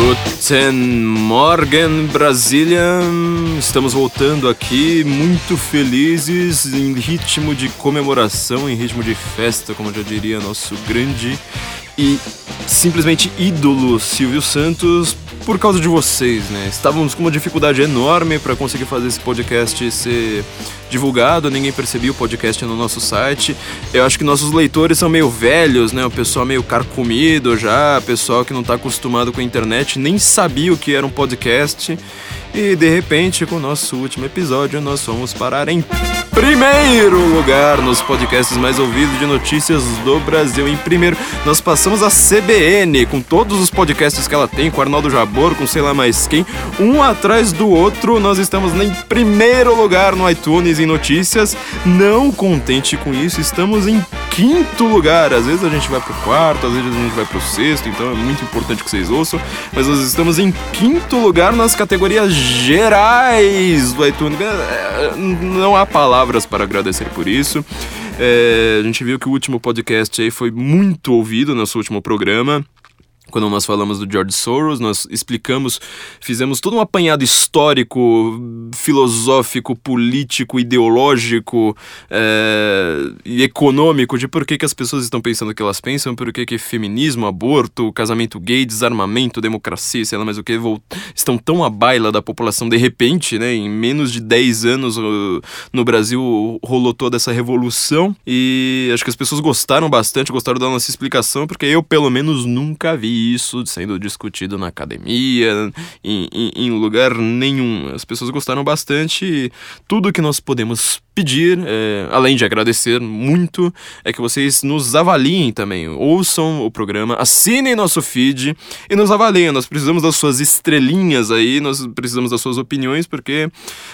Guten Morgen, Brasília! Estamos voltando aqui muito felizes, em ritmo de comemoração, em ritmo de festa, como já diria nosso grande e simplesmente ídolo Silvio Santos por causa de vocês, né? Estávamos com uma dificuldade enorme para conseguir fazer esse podcast ser divulgado, ninguém percebia o podcast no nosso site. Eu acho que nossos leitores são meio velhos, né? O pessoal meio carcomido já, o pessoal que não está acostumado com a internet, nem sabia o que era um podcast. E de repente, com o nosso último episódio, nós fomos parar em primeiro lugar nos podcasts mais ouvidos de notícias do Brasil. Em primeiro, nós passamos a CBN com todos os podcasts que ela tem, com Arnaldo Jabor, com sei lá mais quem, um atrás do outro. Nós estamos em primeiro lugar no iTunes em notícias. Não contente com isso, estamos em quinto lugar. Às vezes a gente vai pro quarto, às vezes a gente vai pro sexto, então é muito importante que vocês ouçam. Mas nós estamos em quinto lugar nas categorias gerais do iTunes. É, não há palavras para agradecer por isso. É, a gente viu que o último podcast aí foi muito ouvido, nosso último programa quando nós falamos do George Soros, nós explicamos, fizemos todo um apanhado histórico, filosófico, político, ideológico é, e econômico de por que, que as pessoas estão pensando o que elas pensam, por que, que feminismo, aborto, casamento gay, desarmamento, democracia, sei lá mais o que, estão tão à baila da população de repente, né? Em menos de 10 anos no Brasil rolou toda essa revolução e acho que as pessoas gostaram bastante, gostaram da nossa explicação, porque eu pelo menos nunca vi isso sendo discutido na academia, em, em, em lugar nenhum. As pessoas gostaram bastante e tudo que nós podemos pedir, é, além de agradecer muito, é que vocês nos avaliem também. Ouçam o programa, assinem nosso feed e nos avaliem. Nós precisamos das suas estrelinhas aí, nós precisamos das suas opiniões, porque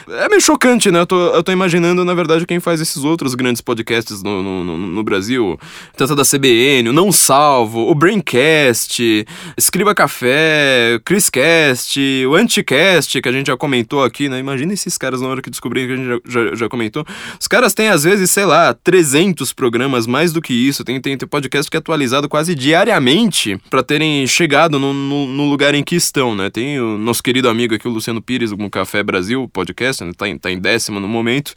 é meio chocante, né? Eu tô, eu tô imaginando, na verdade, quem faz esses outros grandes podcasts no, no, no Brasil, tanto da CBN, o Não Salvo, o Braincast, Escriba Café, Chriscast, o Anticast, que a gente já comentou aqui, né? Imagina esses caras na hora que descobriram que a gente já, já, já comentou. Os caras têm, às vezes, sei lá, 300 programas, mais do que isso. Tem, tem, tem podcast que é atualizado quase diariamente para terem chegado no, no, no, lugar em que estão, né? Tem o nosso querido amigo aqui, o Luciano Pires, com Café Brasil podcast, né? tá, em, tá em décimo no momento.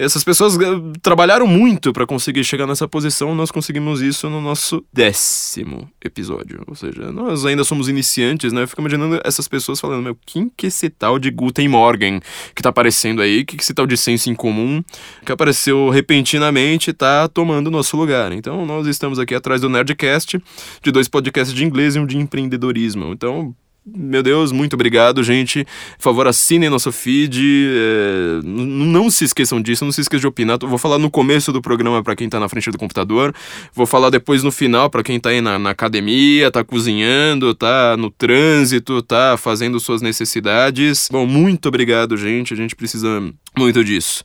Essas pessoas eh, trabalharam muito para conseguir chegar nessa posição, nós conseguimos isso no nosso décimo episódio. Ou seja, nós ainda somos iniciantes, né? Eu fico imaginando essas pessoas falando, meu, quem que é esse tal de Guten Morgen que tá aparecendo aí? Que que esse tal de senso em comum que apareceu repentinamente e tá tomando nosso lugar? Então, nós estamos aqui atrás do Nerdcast, de dois podcasts de inglês e um de empreendedorismo. Então, meu Deus, muito obrigado, gente. Por favor, assinem nosso feed. É... Não se esqueçam disso, não se esqueçam de opinar. Vou falar no começo do programa para quem tá na frente do computador. Vou falar depois no final para quem tá aí na, na, academia, tá cozinhando, tá no trânsito, tá fazendo suas necessidades. Bom, muito obrigado, gente. A gente precisa muito disso.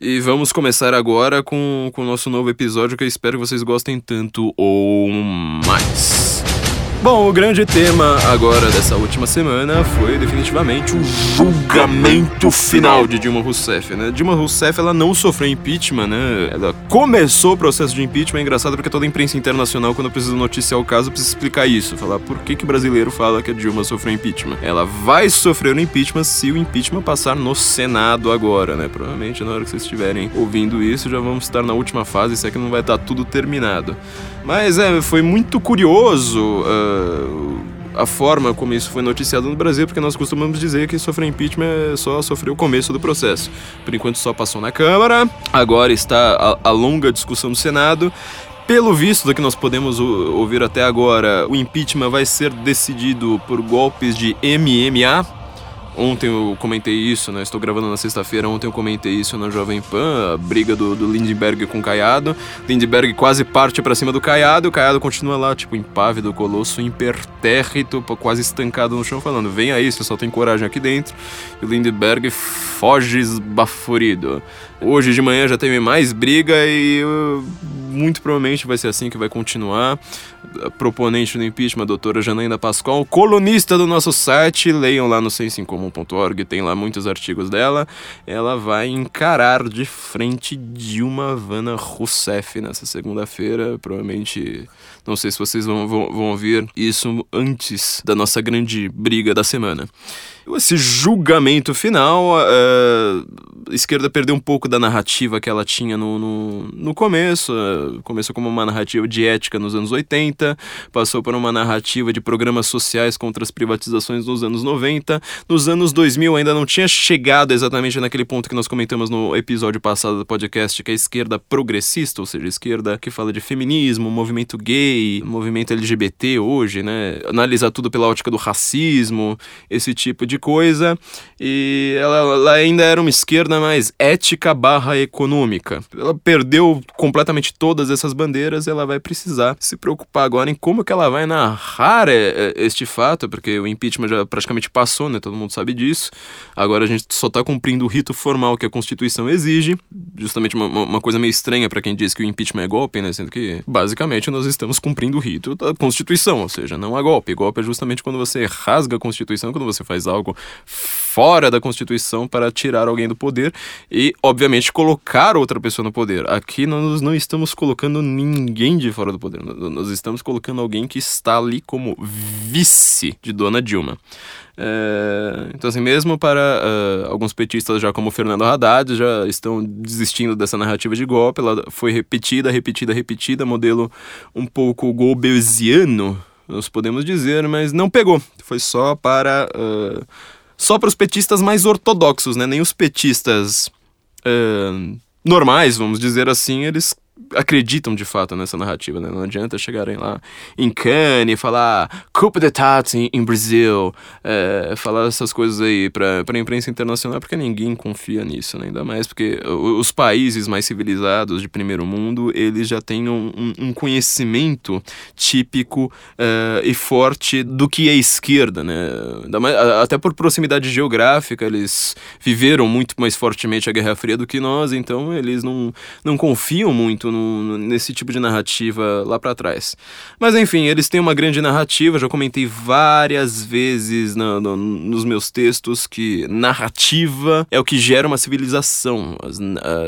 E vamos começar agora com, com o nosso novo episódio que eu espero que vocês gostem tanto ou mais. Bom, o grande tema agora dessa última semana foi definitivamente o julgamento final de Dilma Rousseff, né? Dilma Rousseff, ela não sofreu impeachment, né? Ela começou o processo de impeachment, é engraçado porque toda a imprensa internacional, quando precisa noticiar o caso, precisa explicar isso, falar por que que o brasileiro fala que a Dilma sofreu impeachment. Ela vai sofrer o impeachment se o impeachment passar no Senado agora, né? Provavelmente na hora que vocês estiverem ouvindo isso, já vamos estar na última fase, se é que não vai estar tudo terminado. Mas é, foi muito curioso uh, a forma como isso foi noticiado no Brasil, porque nós costumamos dizer que sofrer impeachment só sofreu o começo do processo. Por enquanto só passou na Câmara, agora está a, a longa discussão no Senado. Pelo visto do que nós podemos ouvir até agora, o impeachment vai ser decidido por golpes de MMA, Ontem eu comentei isso, né? Estou gravando na sexta-feira. Ontem eu comentei isso na Jovem Pan, a briga do, do Lindbergh com o Caiado. Lindbergh quase parte para cima do Caiado. O Caiado continua lá, tipo, impávido, colosso, impertérrito, quase estancado no chão, falando: Vem aí, você só tem coragem aqui dentro. E o Lindbergh foge esbaforido. Hoje de manhã já teve mais briga e uh, muito provavelmente vai ser assim que vai continuar. Proponente do impeachment, a doutora Janaína Pascoal, colunista do nosso site, leiam lá no sensoincomum.org, tem lá muitos artigos dela. Ela vai encarar de frente Dilma Vana Rousseff nessa segunda-feira, provavelmente não sei se vocês vão, vão, vão ouvir isso antes da nossa grande briga da semana. Esse julgamento final, a esquerda perdeu um pouco da narrativa que ela tinha no, no, no começo. Começou como uma narrativa de ética nos anos 80, passou por uma narrativa de programas sociais contra as privatizações nos anos 90. Nos anos 2000 ainda não tinha chegado exatamente naquele ponto que nós comentamos no episódio passado do podcast, que é a esquerda progressista, ou seja, a esquerda que fala de feminismo, movimento gay, movimento LGBT hoje, né? Analisar tudo pela ótica do racismo, esse tipo de de coisa, e ela, ela ainda era uma esquerda mais ética barra econômica. Ela perdeu completamente todas essas bandeiras, ela vai precisar se preocupar agora em como que ela vai narrar é, é, este fato, porque o impeachment já praticamente passou, né? Todo mundo sabe disso. Agora a gente só está cumprindo o rito formal que a Constituição exige, justamente uma, uma coisa meio estranha para quem diz que o impeachment é golpe, né? Sendo que, basicamente, nós estamos cumprindo o rito da Constituição, ou seja, não há golpe. Golpe é justamente quando você rasga a Constituição, quando você faz algo algo fora da Constituição para tirar alguém do poder e, obviamente, colocar outra pessoa no poder. Aqui nós não estamos colocando ninguém de fora do poder, nós estamos colocando alguém que está ali como vice de Dona Dilma. É, então, assim, mesmo para uh, alguns petistas, já como Fernando Haddad, já estão desistindo dessa narrativa de golpe. Ela foi repetida, repetida, repetida, modelo um pouco golbesiano nós podemos dizer, mas não pegou. Foi só para. Uh, só para os petistas mais ortodoxos, né? Nem os petistas uh, normais, vamos dizer assim, eles acreditam de fato nessa narrativa, né? Não adianta chegarem lá em Cannes falar Coupe d'État em, em Brasil, é, falar essas coisas aí pra, pra imprensa internacional, porque ninguém confia nisso, né? Ainda mais porque os países mais civilizados de primeiro mundo, eles já têm um, um, conhecimento típico uh, e forte do que é esquerda, né? Até por proximidade geográfica, eles viveram muito mais fortemente a Guerra Fria do que nós, então eles não, não confiam muito muito no, nesse tipo de narrativa lá para trás. Mas enfim, eles têm uma grande narrativa, já comentei várias vezes no, no, nos meus textos que narrativa é o que gera uma civilização. As,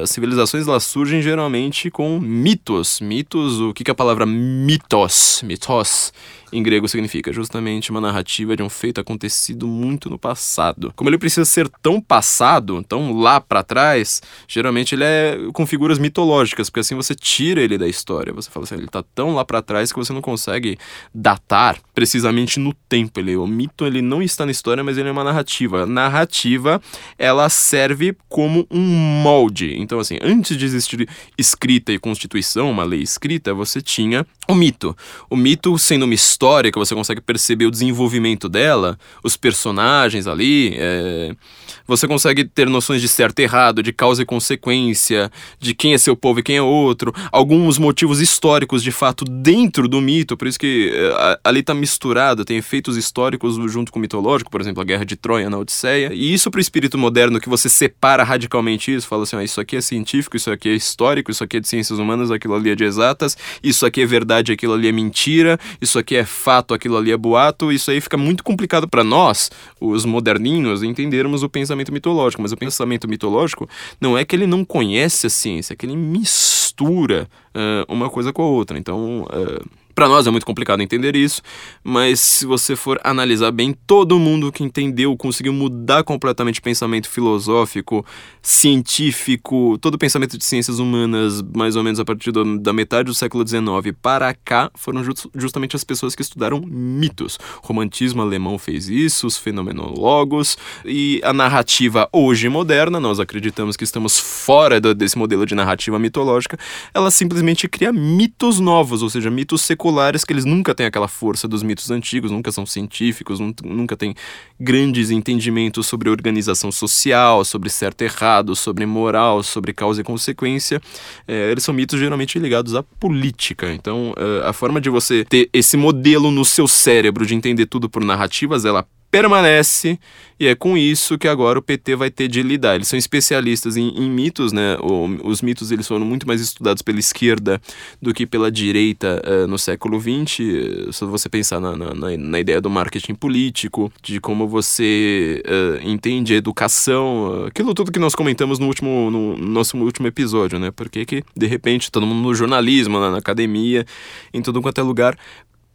as civilizações elas surgem geralmente com mitos. Mitos, o que, que é a palavra mitos? Mitos em grego significa justamente uma narrativa de um feito acontecido muito no passado. Como ele precisa ser tão passado, tão lá para trás, geralmente ele é com figuras mitológicas, porque assim você tira ele da história. Você fala assim, ele tá tão lá para trás que você não consegue datar precisamente no tempo. Ele, o mito ele não está na história, mas ele é uma narrativa. A narrativa ela serve como um molde. Então assim, antes de existir escrita e constituição, uma lei escrita, você tinha o mito. O mito sendo uma história história, que você consegue perceber o desenvolvimento dela, os personagens ali, é... você consegue ter noções de certo e errado, de causa e consequência, de quem é seu povo e quem é outro, alguns motivos históricos de fato dentro do mito, por isso que é, ali está misturado, tem efeitos históricos junto com o mitológico, por exemplo, a Guerra de Troia na Odisseia, e isso para o espírito moderno que você separa radicalmente isso, fala assim, ah, isso aqui é científico, isso aqui é histórico, isso aqui é de ciências humanas, aquilo ali é de exatas, isso aqui é verdade, aquilo ali é mentira, isso aqui é fato, aquilo ali é boato, isso aí fica muito complicado para nós, os moderninhos, entendermos o pensamento mitológico. Mas o pensamento mitológico não é que ele não conhece a ciência, é que ele mistura uh, uma coisa com a outra. Então. Uh, para nós é muito complicado entender isso, mas se você for analisar bem, todo mundo que entendeu conseguiu mudar completamente o pensamento filosófico, científico, todo o pensamento de ciências humanas, mais ou menos a partir do, da metade do século XIX para cá, foram just, justamente as pessoas que estudaram mitos. O romantismo alemão fez isso, os fenomenólogos e a narrativa hoje moderna, nós acreditamos que estamos fora do, desse modelo de narrativa mitológica, ela simplesmente cria mitos novos, ou seja, mitos seculares seculares que eles nunca têm aquela força dos mitos antigos, nunca são científicos, nunca têm grandes entendimentos sobre organização social, sobre certo e errado, sobre moral, sobre causa e consequência. É, eles são mitos geralmente ligados à política. Então, é, a forma de você ter esse modelo no seu cérebro de entender tudo por narrativas, ela permanece e é com isso que agora o PT vai ter de lidar. Eles são especialistas em, em mitos, né? O, os mitos eles foram muito mais estudados pela esquerda do que pela direita uh, no século XX. Se você pensar na, na, na, ideia do marketing político, de como você uh, entende a educação, aquilo tudo que nós comentamos no último no nosso último episódio, né? Porque que de repente todo mundo no jornalismo, na, na academia, em tudo quanto é lugar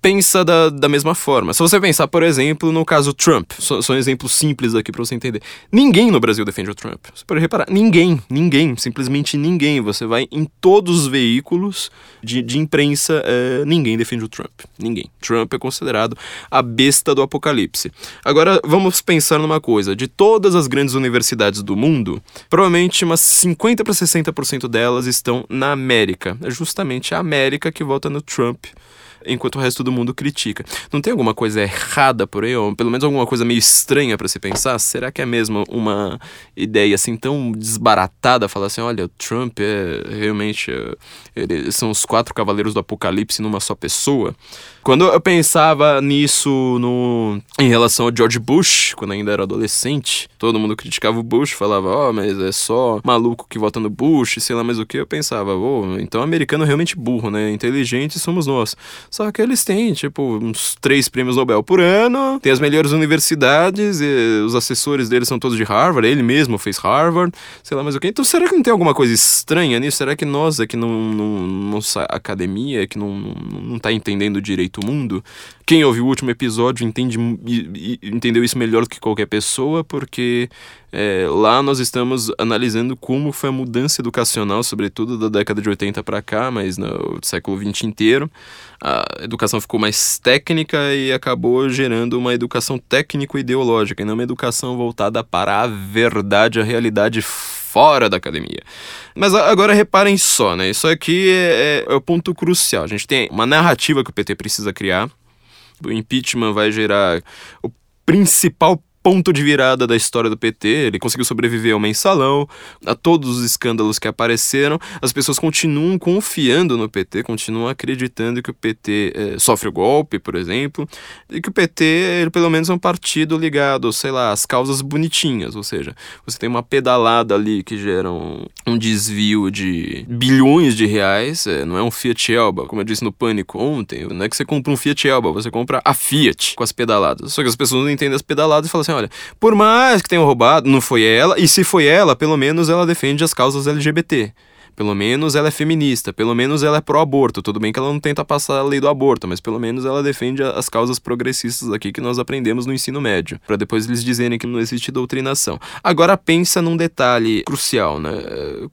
pensa da, da mesma forma. Se você pensar, por exemplo, no caso Trump, só, só um simples aqui para você entender. Ninguém no Brasil defende o Trump. Você pode reparar, ninguém, ninguém, simplesmente ninguém. Você vai em todos os veículos de, de imprensa, é, ninguém defende o Trump. Ninguém. Trump é considerado a besta do apocalipse. Agora, vamos pensar numa coisa: de todas as grandes universidades do mundo, provavelmente umas 50 para 60% delas estão na América. É justamente a América que vota no Trump enquanto o resto do mundo critica. Não tem alguma coisa errada por aí, ou pelo menos alguma coisa meio estranha para se pensar? Será que é mesmo uma ideia assim tão desbaratada falar assim, olha, o Trump é realmente é, são os quatro cavaleiros do apocalipse numa só pessoa? Quando eu pensava nisso no em relação ao George Bush, quando ainda era adolescente, todo mundo criticava o Bush, falava, ó, oh, mas é só maluco que vota no Bush, sei lá mais o que. Eu pensava, oh, então o americano é realmente burro, né? Inteligente somos nós. Só que eles têm, tipo, uns três prêmios Nobel por ano, tem as melhores universidades, os assessores deles são todos de Harvard, ele mesmo fez Harvard, sei lá mais o que. Então será que não tem alguma coisa estranha nisso? Será que nós aqui não, não, não academia, que não, não, não tá entendendo direito o mundo. Quem ouviu o último episódio entende, entendeu isso melhor do que qualquer pessoa, porque é, lá nós estamos analisando como foi a mudança educacional, sobretudo da década de 80 para cá, mas no século 20 inteiro. A educação ficou mais técnica e acabou gerando uma educação técnico-ideológica, e não uma educação voltada para a verdade, a realidade fora da academia. Mas agora reparem só, né? Isso aqui é, é, é o ponto crucial. A gente tem uma narrativa que o PT precisa criar. O impeachment vai gerar o principal ponto de virada da história do PT. Ele conseguiu sobreviver ao mensalão, a todos os escândalos que apareceram. As pessoas continuam confiando no PT, continuam acreditando que o PT é, sofre o golpe, por exemplo, e que o PT, ele, pelo menos, é um partido ligado, sei lá, às causas bonitinhas. Ou seja, você tem uma pedalada ali que gera um, um desvio de bilhões de reais. É, não é um Fiat Elba, como eu disse no Pânico ontem. Não é que você compra um Fiat Elba, você compra a Fiat com as pedaladas. Só que as pessoas não entendem as pedaladas e falam assim, olha, por mais que tenham roubado, não foi ela, e se foi ela, pelo menos ela defende as causas LGBT. Pelo menos ela é feminista, pelo menos ela é pró-aborto. Tudo bem que ela não tenta passar a lei do aborto, mas pelo menos ela defende as causas progressistas aqui que nós aprendemos no ensino médio, para depois eles dizerem que não existe doutrinação. Agora pensa num detalhe crucial, né?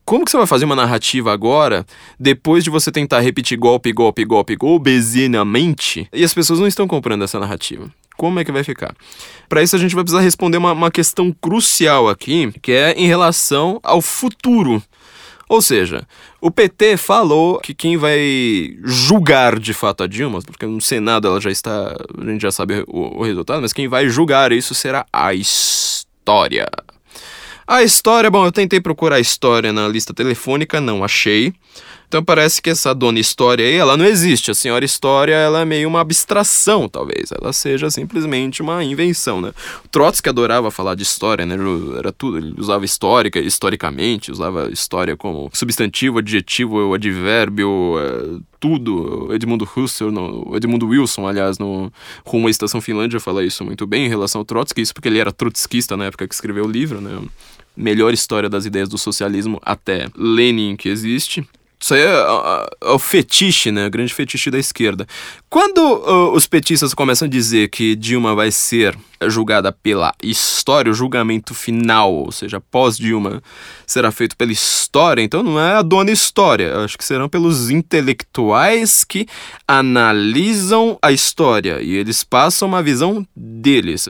Como que você vai fazer uma narrativa agora, depois de você tentar repetir golpe, golpe, golpe, obesinamente, e as pessoas não estão comprando essa narrativa? Como é que vai ficar? Para isso, a gente vai precisar responder uma, uma questão crucial aqui, que é em relação ao futuro. Ou seja, o PT falou que quem vai julgar de fato a Dilma, porque no Senado ela já está, a gente já sabe o, o resultado, mas quem vai julgar isso será a história. A história, bom, eu tentei procurar a história na lista telefônica, não achei. Então parece que essa dona História aí, ela não existe. A senhora História, ela é meio uma abstração, talvez. Ela seja simplesmente uma invenção, né? Trotsky adorava falar de história, né? Era tudo. Ele usava histórica, historicamente, usava história como substantivo, adjetivo, advérbio, é, tudo. Edmundo Husserl, no, Edmundo Wilson, aliás, no Rumo à Estação Finlândia, fala isso muito bem em relação ao Trotsky. Isso porque ele era trotskista na época que escreveu o livro, né? Melhor história das ideias do socialismo até Lenin que existe. Isso aí é, é, é, o fetiche, né? O grande fetiche da esquerda. Quando uh, os petistas começam a dizer que Dilma vai ser julgada pela história, o julgamento final, ou seja, pós-Dilma, será feito pela história, então não é a dona história. Acho que serão pelos intelectuais que analisam a história e eles passam uma visão deles.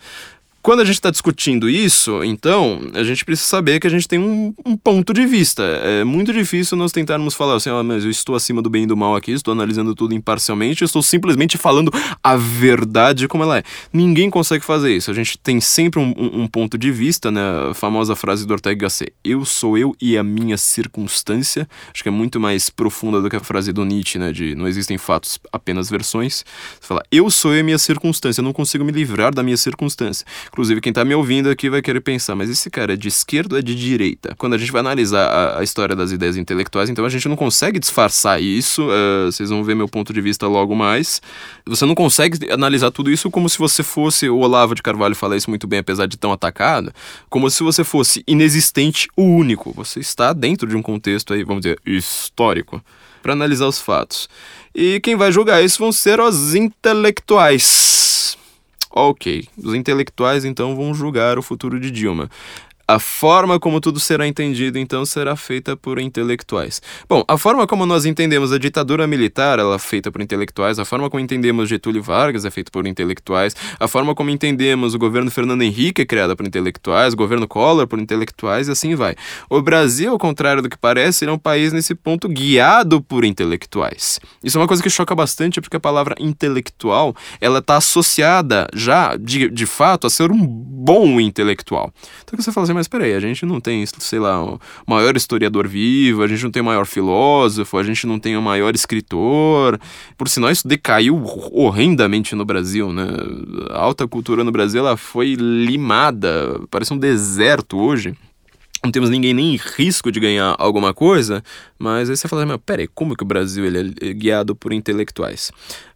Quando a gente está discutindo isso, então, a gente precisa saber que a gente tem um, um, ponto de vista. É muito difícil nós tentarmos falar assim, ah, mas eu estou acima do bem e do mal aqui, estou analisando tudo imparcialmente, estou simplesmente falando a verdade como ela é. Ninguém consegue fazer isso. A gente tem sempre um, um, um ponto de vista, né? A famosa frase do Ortega Gasset, eu sou eu e a minha circunstância. Acho que é muito mais profunda do que a frase do Nietzsche, né? De não existem fatos, apenas versões. Você fala, eu sou eu e minha circunstância, eu não consigo me livrar da minha circunstância. Inclusive, quem tá me ouvindo aqui vai querer pensar, mas esse cara é de esquerda ou é de direita? Quando a gente vai analisar a, a história das ideias intelectuais, então a gente não consegue disfarçar isso, uh, vocês vão ver meu ponto de vista logo mais. Você não consegue analisar tudo isso como se você fosse, o Olavo de Carvalho fala isso muito bem, apesar de tão atacado, como se você fosse inexistente, o único. Você está dentro de um contexto aí, vamos dizer, histórico, para analisar os fatos. E quem vai julgar isso vão ser os intelectuais Ok, os intelectuais então vão julgar o futuro de Dilma. A forma como tudo será entendido, então, será feita por intelectuais. Bom, a forma como nós entendemos a ditadura militar, ela é feita por intelectuais, a forma como entendemos Getúlio Vargas é feita por intelectuais, a forma como entendemos o governo Fernando Henrique é criada por intelectuais, o governo Collor por intelectuais e assim vai. O Brasil, ao contrário do que parece, é um país nesse ponto guiado por intelectuais. Isso é uma coisa que choca bastante porque a palavra intelectual, ela está associada já, de, de fato, a ser um bom intelectual. Então você fala assim, mas peraí, a gente não tem, sei lá, o maior historiador vivo, a gente não tem o maior filósofo, a gente não tem o maior escritor. Por sinal, isso decaiu horrendamente no Brasil, né? A alta cultura no Brasil ela foi limada, parece um deserto hoje não temos ninguém nem em risco de ganhar alguma coisa, mas aí você fala, mas peraí, como que o Brasil ele é guiado por intelectuais?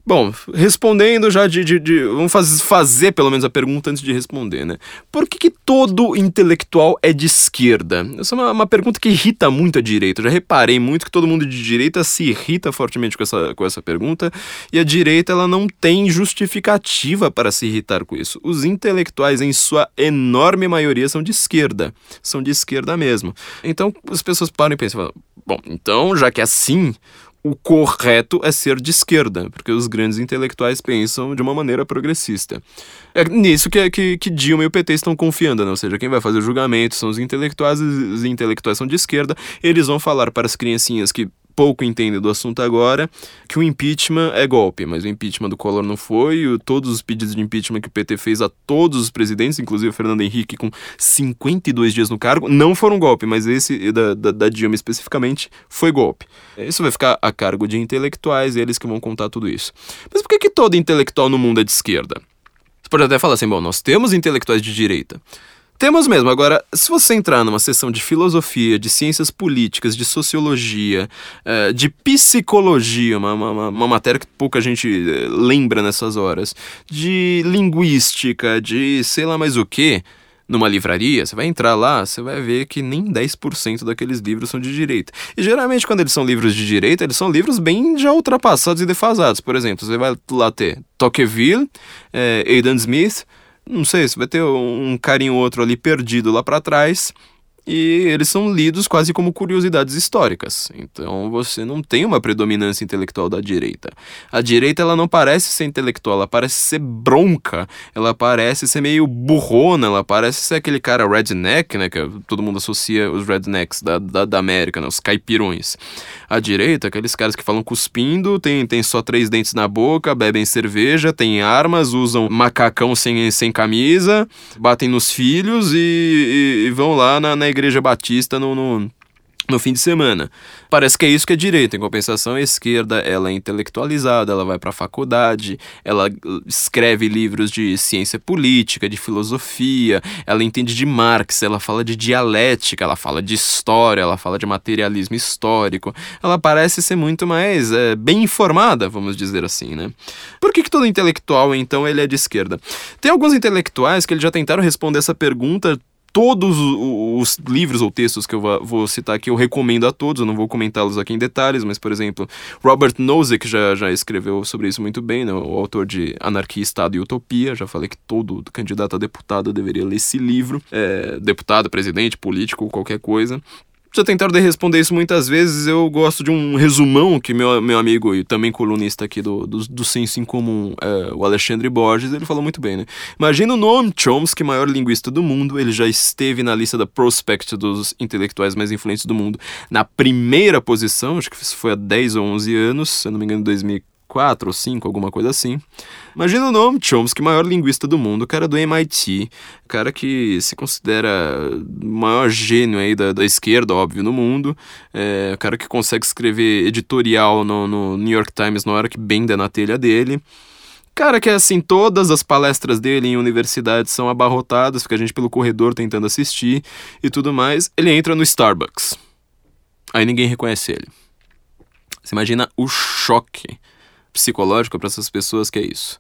Bom, respondendo já de. de, de vamos faz, fazer pelo menos a pergunta antes de responder, né? Por que, que todo intelectual é de esquerda? Essa é uma, uma, pergunta que irrita muito a direita. Eu já reparei muito que todo mundo de direita se irrita fortemente com essa, com essa pergunta, e a direita ela não tem justificativa para se irritar com isso. Os intelectuais, em sua enorme maioria, são de esquerda. São de esquerda mesmo. Então as pessoas param e pensam, bom, então já que é assim o correto é ser de esquerda, porque os grandes intelectuais pensam de uma maneira progressista. É nisso que, que, que Dilma e o PT estão confiando, né? ou seja, quem vai fazer o julgamento são os intelectuais, os intelectuais são de esquerda, eles vão falar para as criancinhas que pouco entendem do assunto agora, que o impeachment é golpe, mas o impeachment do Collor não foi, todos os pedidos de impeachment que o PT fez a todos os presidentes, inclusive o Fernando Henrique com 52 dias no cargo, não foram golpe, mas esse da, da, da Dilma especificamente foi golpe. Isso vai ficar a cargo de intelectuais, eles que vão contar tudo isso. Mas por que, que todo intelectual no mundo é de esquerda? Você pode até falar assim, bom, nós temos intelectuais de direita. Temos mesmo. Agora, se você entrar numa sessão de filosofia, de ciências políticas, de sociologia, uh, de psicologia, uma, uma, uma, matéria que pouca gente uh, lembra nessas horas, de linguística, de sei lá mais o que, numa livraria, você vai entrar lá, você vai ver que nem 10% daqueles livros são de direita. E geralmente, quando eles são livros de direita, eles são livros bem já ultrapassados e defasados. Por exemplo, você vai lá ter Tocqueville, eh, Aidan Smith não sei, se vai ter um carinho ou outro ali perdido lá para trás e eles são lidos quase como curiosidades históricas. Então você não tem uma predominância intelectual da direita. A direita ela não parece ser intelectual, ela parece ser bronca, ela parece ser meio burrona, ela parece ser aquele cara redneck, né, que todo mundo associa os rednecks da, da, da América, né, os caipirões. A direita, aqueles caras que falam cuspindo, tem, tem só três dentes na boca, bebem cerveja, têm armas, usam macacão sem, sem camisa, batem nos filhos e, e, e vão lá na, na igreja batista no, no no fim de semana. Parece que é isso que é direita. Em compensação, a esquerda ela é intelectualizada, ela vai para a faculdade, ela escreve livros de ciência política, de filosofia, ela entende de Marx, ela fala de dialética, ela fala de história, ela fala de materialismo histórico. Ela parece ser muito mais é, bem informada, vamos dizer assim, né? Por que, que todo intelectual, então, ele é de esquerda? Tem alguns intelectuais que eles já tentaram responder essa pergunta todos os livros ou textos que eu vou citar aqui eu recomendo a todos, eu não vou comentá-los aqui em detalhes, mas, por exemplo, Robert Nozick já, já escreveu sobre isso muito bem, né? o autor de Anarquia, Estado e Utopia, já falei que todo candidato a deputado deveria ler esse livro, é, deputado, presidente, político, qualquer coisa já tentaram responder isso muitas vezes. Eu gosto de um resumão que meu, meu amigo e também colunista aqui do, do, do Senso em Comum, é, o Alexandre Borges, ele falou muito bem, né? Imagina o Noam Chomsky, maior linguista do mundo. Ele já esteve na lista da Prospect dos intelectuais mais influentes do mundo na primeira posição, acho que isso foi há 10 ou 11 anos, se eu não me engano, 2004. 4 ou 5, alguma coisa assim. Imagina o nome, Chomsky, maior linguista do mundo, cara do MIT, cara que se considera o maior gênio aí da, da esquerda, óbvio, no mundo, é, cara que consegue escrever editorial no, no New York Times na hora que bem der na telha dele. Cara, que é assim, todas as palestras dele em universidades são abarrotadas, fica a gente pelo corredor tentando assistir e tudo mais. Ele entra no Starbucks. Aí ninguém reconhece ele. Você imagina o choque psicológico para essas pessoas que é isso.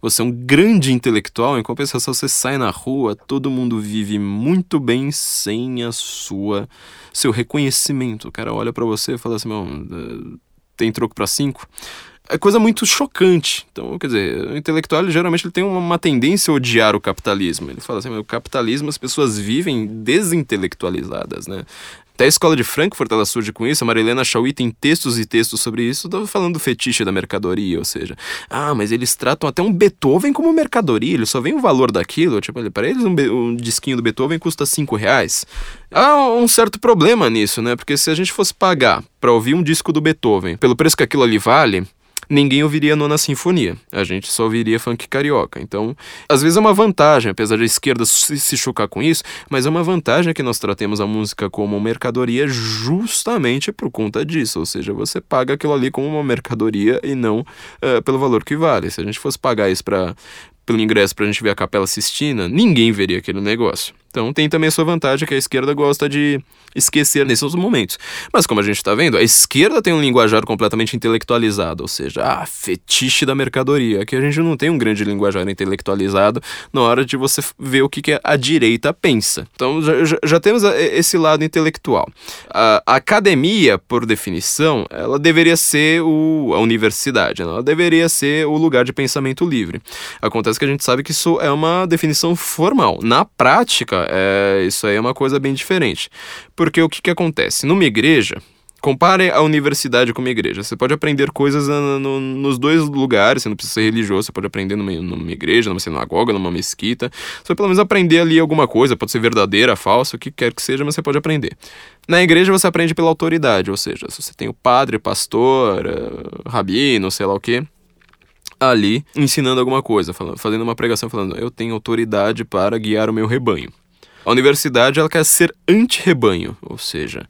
Você é um grande intelectual, em compensação você sai na rua, todo mundo vive muito bem sem a sua seu reconhecimento. O cara olha para você e fala assim: "Meu, eh, tem troco para cinco?" É coisa muito chocante. Então, quer dizer, o intelectual ele, geralmente ele tem uma, tendência a odiar o capitalismo. Ele fala assim: o capitalismo as pessoas vivem desintelectualizadas, né? Até a escola de Frankfurt ela surge com isso. A Marilena Chauí tem textos e textos sobre isso. Falando do fetiche da mercadoria, ou seja, ah, mas eles tratam até um Beethoven como mercadoria. Eles só veem o valor daquilo. Tipo, para eles um, um disquinho do Beethoven custa cinco reais. Há um certo problema nisso, né? Porque se a gente fosse pagar para ouvir um disco do Beethoven pelo preço que aquilo ali vale, ninguém ouviria a nona sinfonia. A gente só ouviria funk carioca. Então, às vezes é uma vantagem, apesar da esquerda se chocar com isso, mas é uma vantagem que nós tratemos a música como mercadoria justamente por conta disso. Ou seja, você paga aquilo ali como uma mercadoria e não uh, pelo valor que vale. Se a gente fosse pagar isso para pelo ingresso para a gente ver a Capela Sistina, ninguém veria aquele negócio. Então tem também a sua vantagem que a esquerda gosta de esquecer nesses momentos. Mas como a gente está vendo, a esquerda tem um linguajar completamente intelectualizado, ou seja, ah, fetiche da mercadoria. Aqui a gente não tem um grande linguajar intelectualizado na hora de você ver o que, que a direita pensa. Então já, já, já temos esse lado intelectual. A, a, academia, por definição, ela deveria ser o, a universidade, né? ela deveria ser o lugar de pensamento livre. Acontece que a gente sabe que isso é uma definição formal. Na prática, é, isso aí é uma coisa bem diferente. Porque o que, que acontece? Numa igreja, compare a universidade com uma igreja. Você pode aprender coisas no, no, nos dois lugares, você não precisa ser religioso, você pode aprender numa, numa igreja, numa sinagoga, numa mesquita. Você vai pelo menos aprender ali alguma coisa, pode ser verdadeira, falsa, o que quer que seja, mas você pode aprender. Na igreja você aprende pela autoridade, ou seja, se você tem o padre, pastor, uh, rabino, sei lá o que, ali ensinando alguma coisa, falando, fazendo uma pregação falando, eu tenho autoridade para guiar o meu rebanho. A universidade ela quer ser anti-rebanho, ou seja,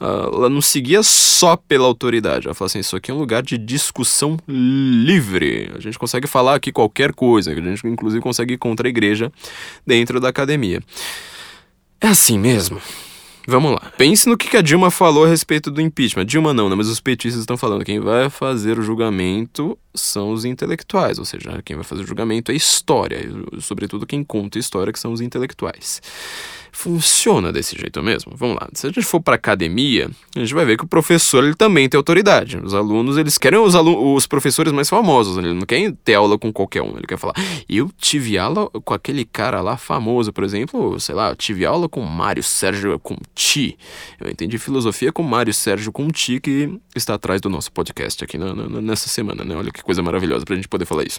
ela não seguia só pela autoridade. Ela fala assim: isso aqui é um lugar de discussão livre. A gente consegue falar aqui qualquer coisa, a gente inclusive consegue ir contra a igreja dentro da academia. É assim mesmo. Vamos lá. Pense no que a Dilma falou a respeito do impeachment. Dilma não, né? mas os petistas estão falando. Quem vai fazer o julgamento são os intelectuais, ou seja, quem vai fazer o julgamento é história, sobretudo quem conta história, que são os intelectuais funciona desse jeito mesmo. Vamos lá. Se a gente for para academia, a gente vai ver que o professor ele também tem autoridade. Os alunos, eles querem os, os professores mais famosos, né? ele não quer ter aula com qualquer um. Ele quer falar: "Eu tive aula com aquele cara lá famoso, por exemplo, sei lá, eu tive aula com Mário Sérgio Conti. Eu entendi filosofia com Mário Sérgio Conti que está atrás do nosso podcast aqui na, na, nessa semana, né? Olha que coisa maravilhosa pra gente poder falar isso.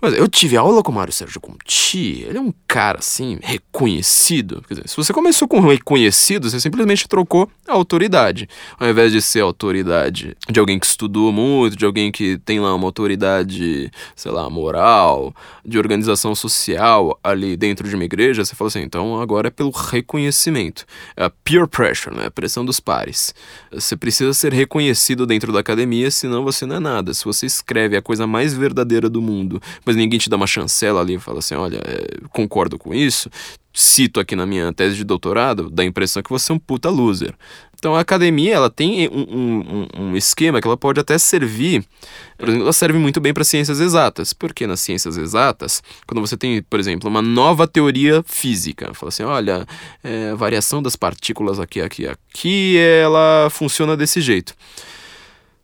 Mas eu tive aula com Mário Sérgio Conti. Ele é um cara assim reconhecido, quer dizer, se você começou com reconhecido, você simplesmente trocou a autoridade. Ao invés de ser autoridade de alguém que estudou muito, de alguém que tem lá uma autoridade, sei lá, moral, de organização social ali dentro de uma igreja, você fala assim, então agora é pelo reconhecimento. É a peer pressure, né? A pressão dos pares. Você precisa ser reconhecido dentro da academia, senão você não é nada. Se você escreve a coisa mais verdadeira do mundo, mas ninguém te dá uma chancela ali e fala assim, olha, é, concordo com isso, cito aqui na minha tese de doutorado, dá a impressão que você é um puta loser. Então a academia ela tem um, um, um esquema que ela pode até servir, por exemplo, ela serve muito bem para ciências exatas, porque nas ciências exatas, quando você tem, por exemplo, uma nova teoria física, fala assim, olha, é, a variação das partículas aqui, aqui, aqui, ela funciona desse jeito.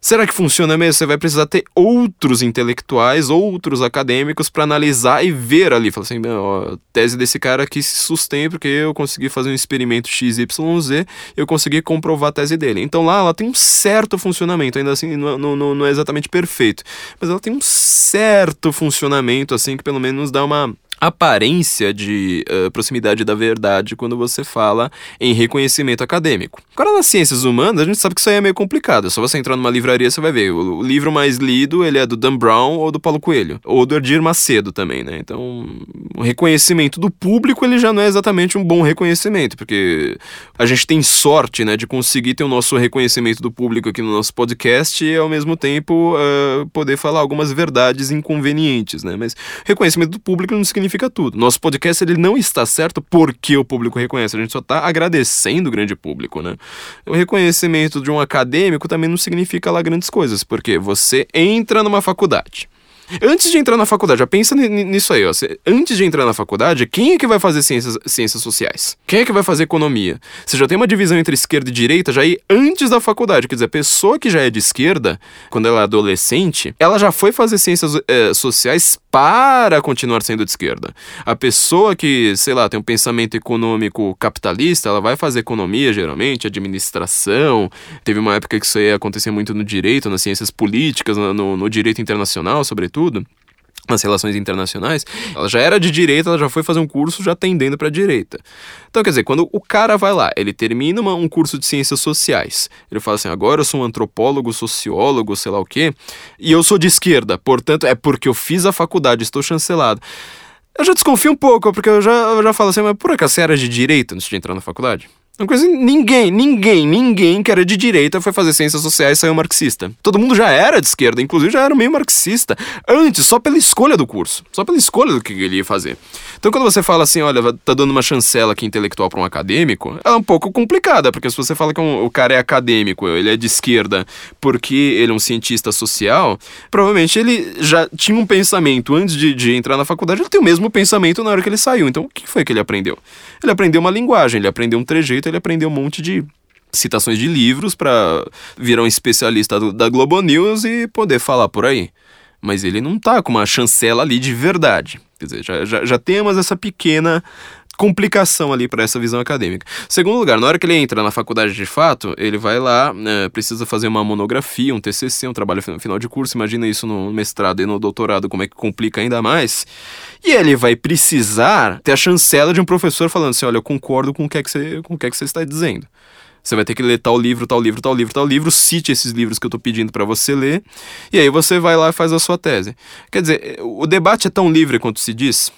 Será que funciona mesmo? Você vai precisar ter outros intelectuais, outros acadêmicos para analisar e ver ali. Falar assim, a tese desse cara aqui se sustém porque eu consegui fazer um experimento XYZ, eu consegui comprovar a tese dele. Então lá ela tem um certo funcionamento, ainda assim não, não, não é exatamente perfeito, mas ela tem um certo funcionamento, assim, que pelo menos dá uma aparência de uh, proximidade da verdade quando você fala em reconhecimento acadêmico. Agora, nas ciências humanas, a gente sabe que isso aí é meio complicado. É só você entrar numa livraria, você vai ver. O, livro mais lido, ele é do Dan Brown ou do Paulo Coelho. Ou do Edir Macedo também, né? Então, o reconhecimento do público, ele já não é exatamente um bom reconhecimento, porque a gente tem sorte, né, de conseguir ter o nosso reconhecimento do público aqui no nosso podcast e, ao mesmo tempo, uh, poder falar algumas verdades inconvenientes, né? Mas reconhecimento do público não significa significa tudo. Nosso podcast ele não está certo porque o público reconhece, a gente só está agradecendo o grande público, né? O reconhecimento de um acadêmico também não significa lá grandes coisas, porque você entra numa faculdade. Antes de entrar na faculdade, já pensa nisso aí, ó. Antes de entrar na faculdade, quem é que vai fazer ciências, ciências sociais? Quem é que vai fazer economia? Você já tem uma divisão entre esquerda e direita já aí antes da faculdade. Quer dizer, a pessoa que já é de esquerda, quando ela é adolescente, ela já foi fazer ciências é, sociais para continuar sendo de esquerda. A pessoa que, sei lá, tem um pensamento econômico capitalista, ela vai fazer economia, geralmente, administração. Teve uma época que isso aí acontecia muito no direito, nas ciências políticas, no, no direito internacional, sobretudo sobretudo, nas relações internacionais, ela já era de direita, ela já foi fazer um curso já tendendo para direita. Então, quer dizer, quando o cara vai lá, ele termina uma, um curso de ciências sociais, ele fala assim: agora eu sou um antropólogo, sociólogo, sei lá o quê, e eu sou de esquerda, portanto, é porque eu fiz a faculdade, estou chancelado. Eu já desconfio um pouco, porque eu já, eu já falo assim, mas por acaso você era de direita antes de entrar na faculdade? Uma coisa, ninguém, ninguém, ninguém que era de direita foi fazer ciências sociais e saiu marxista. Todo mundo já era de esquerda, inclusive já era meio marxista, antes, só pela escolha do curso, só pela escolha do que ele ia fazer. Então quando você fala assim, olha, tá dando uma chancela aqui intelectual para um acadêmico, é um pouco complicada, porque se você fala que um, o cara é acadêmico, ele é de esquerda porque ele é um cientista social, provavelmente ele já tinha um pensamento antes de, de entrar na faculdade, ele tem o mesmo pensamento na hora que ele saiu. Então o que foi que ele aprendeu? Ele aprendeu uma linguagem, ele aprendeu um trejeito ele aprendeu um monte de citações de livros para virar um especialista do, da Globo News e poder falar por aí. Mas ele não tá com uma chancela ali de verdade. Quer dizer, já, já, já temos essa pequena complicação ali para essa visão acadêmica. Segundo lugar, na hora que ele entra na faculdade de fato, ele vai lá, né, precisa fazer uma monografia, um TCC, um trabalho final de curso. Imagina isso no mestrado e no doutorado, como é que complica ainda mais. E ele vai precisar ter a chancela de um professor falando assim: olha, eu concordo com o que é que você, com o que é que você está dizendo. Você vai ter que ler tal livro, tal livro, tal livro, tal livro, cite esses livros que eu estou pedindo para você ler, e aí você vai lá e faz a sua tese. Quer dizer, o debate é tão livre quanto se diz.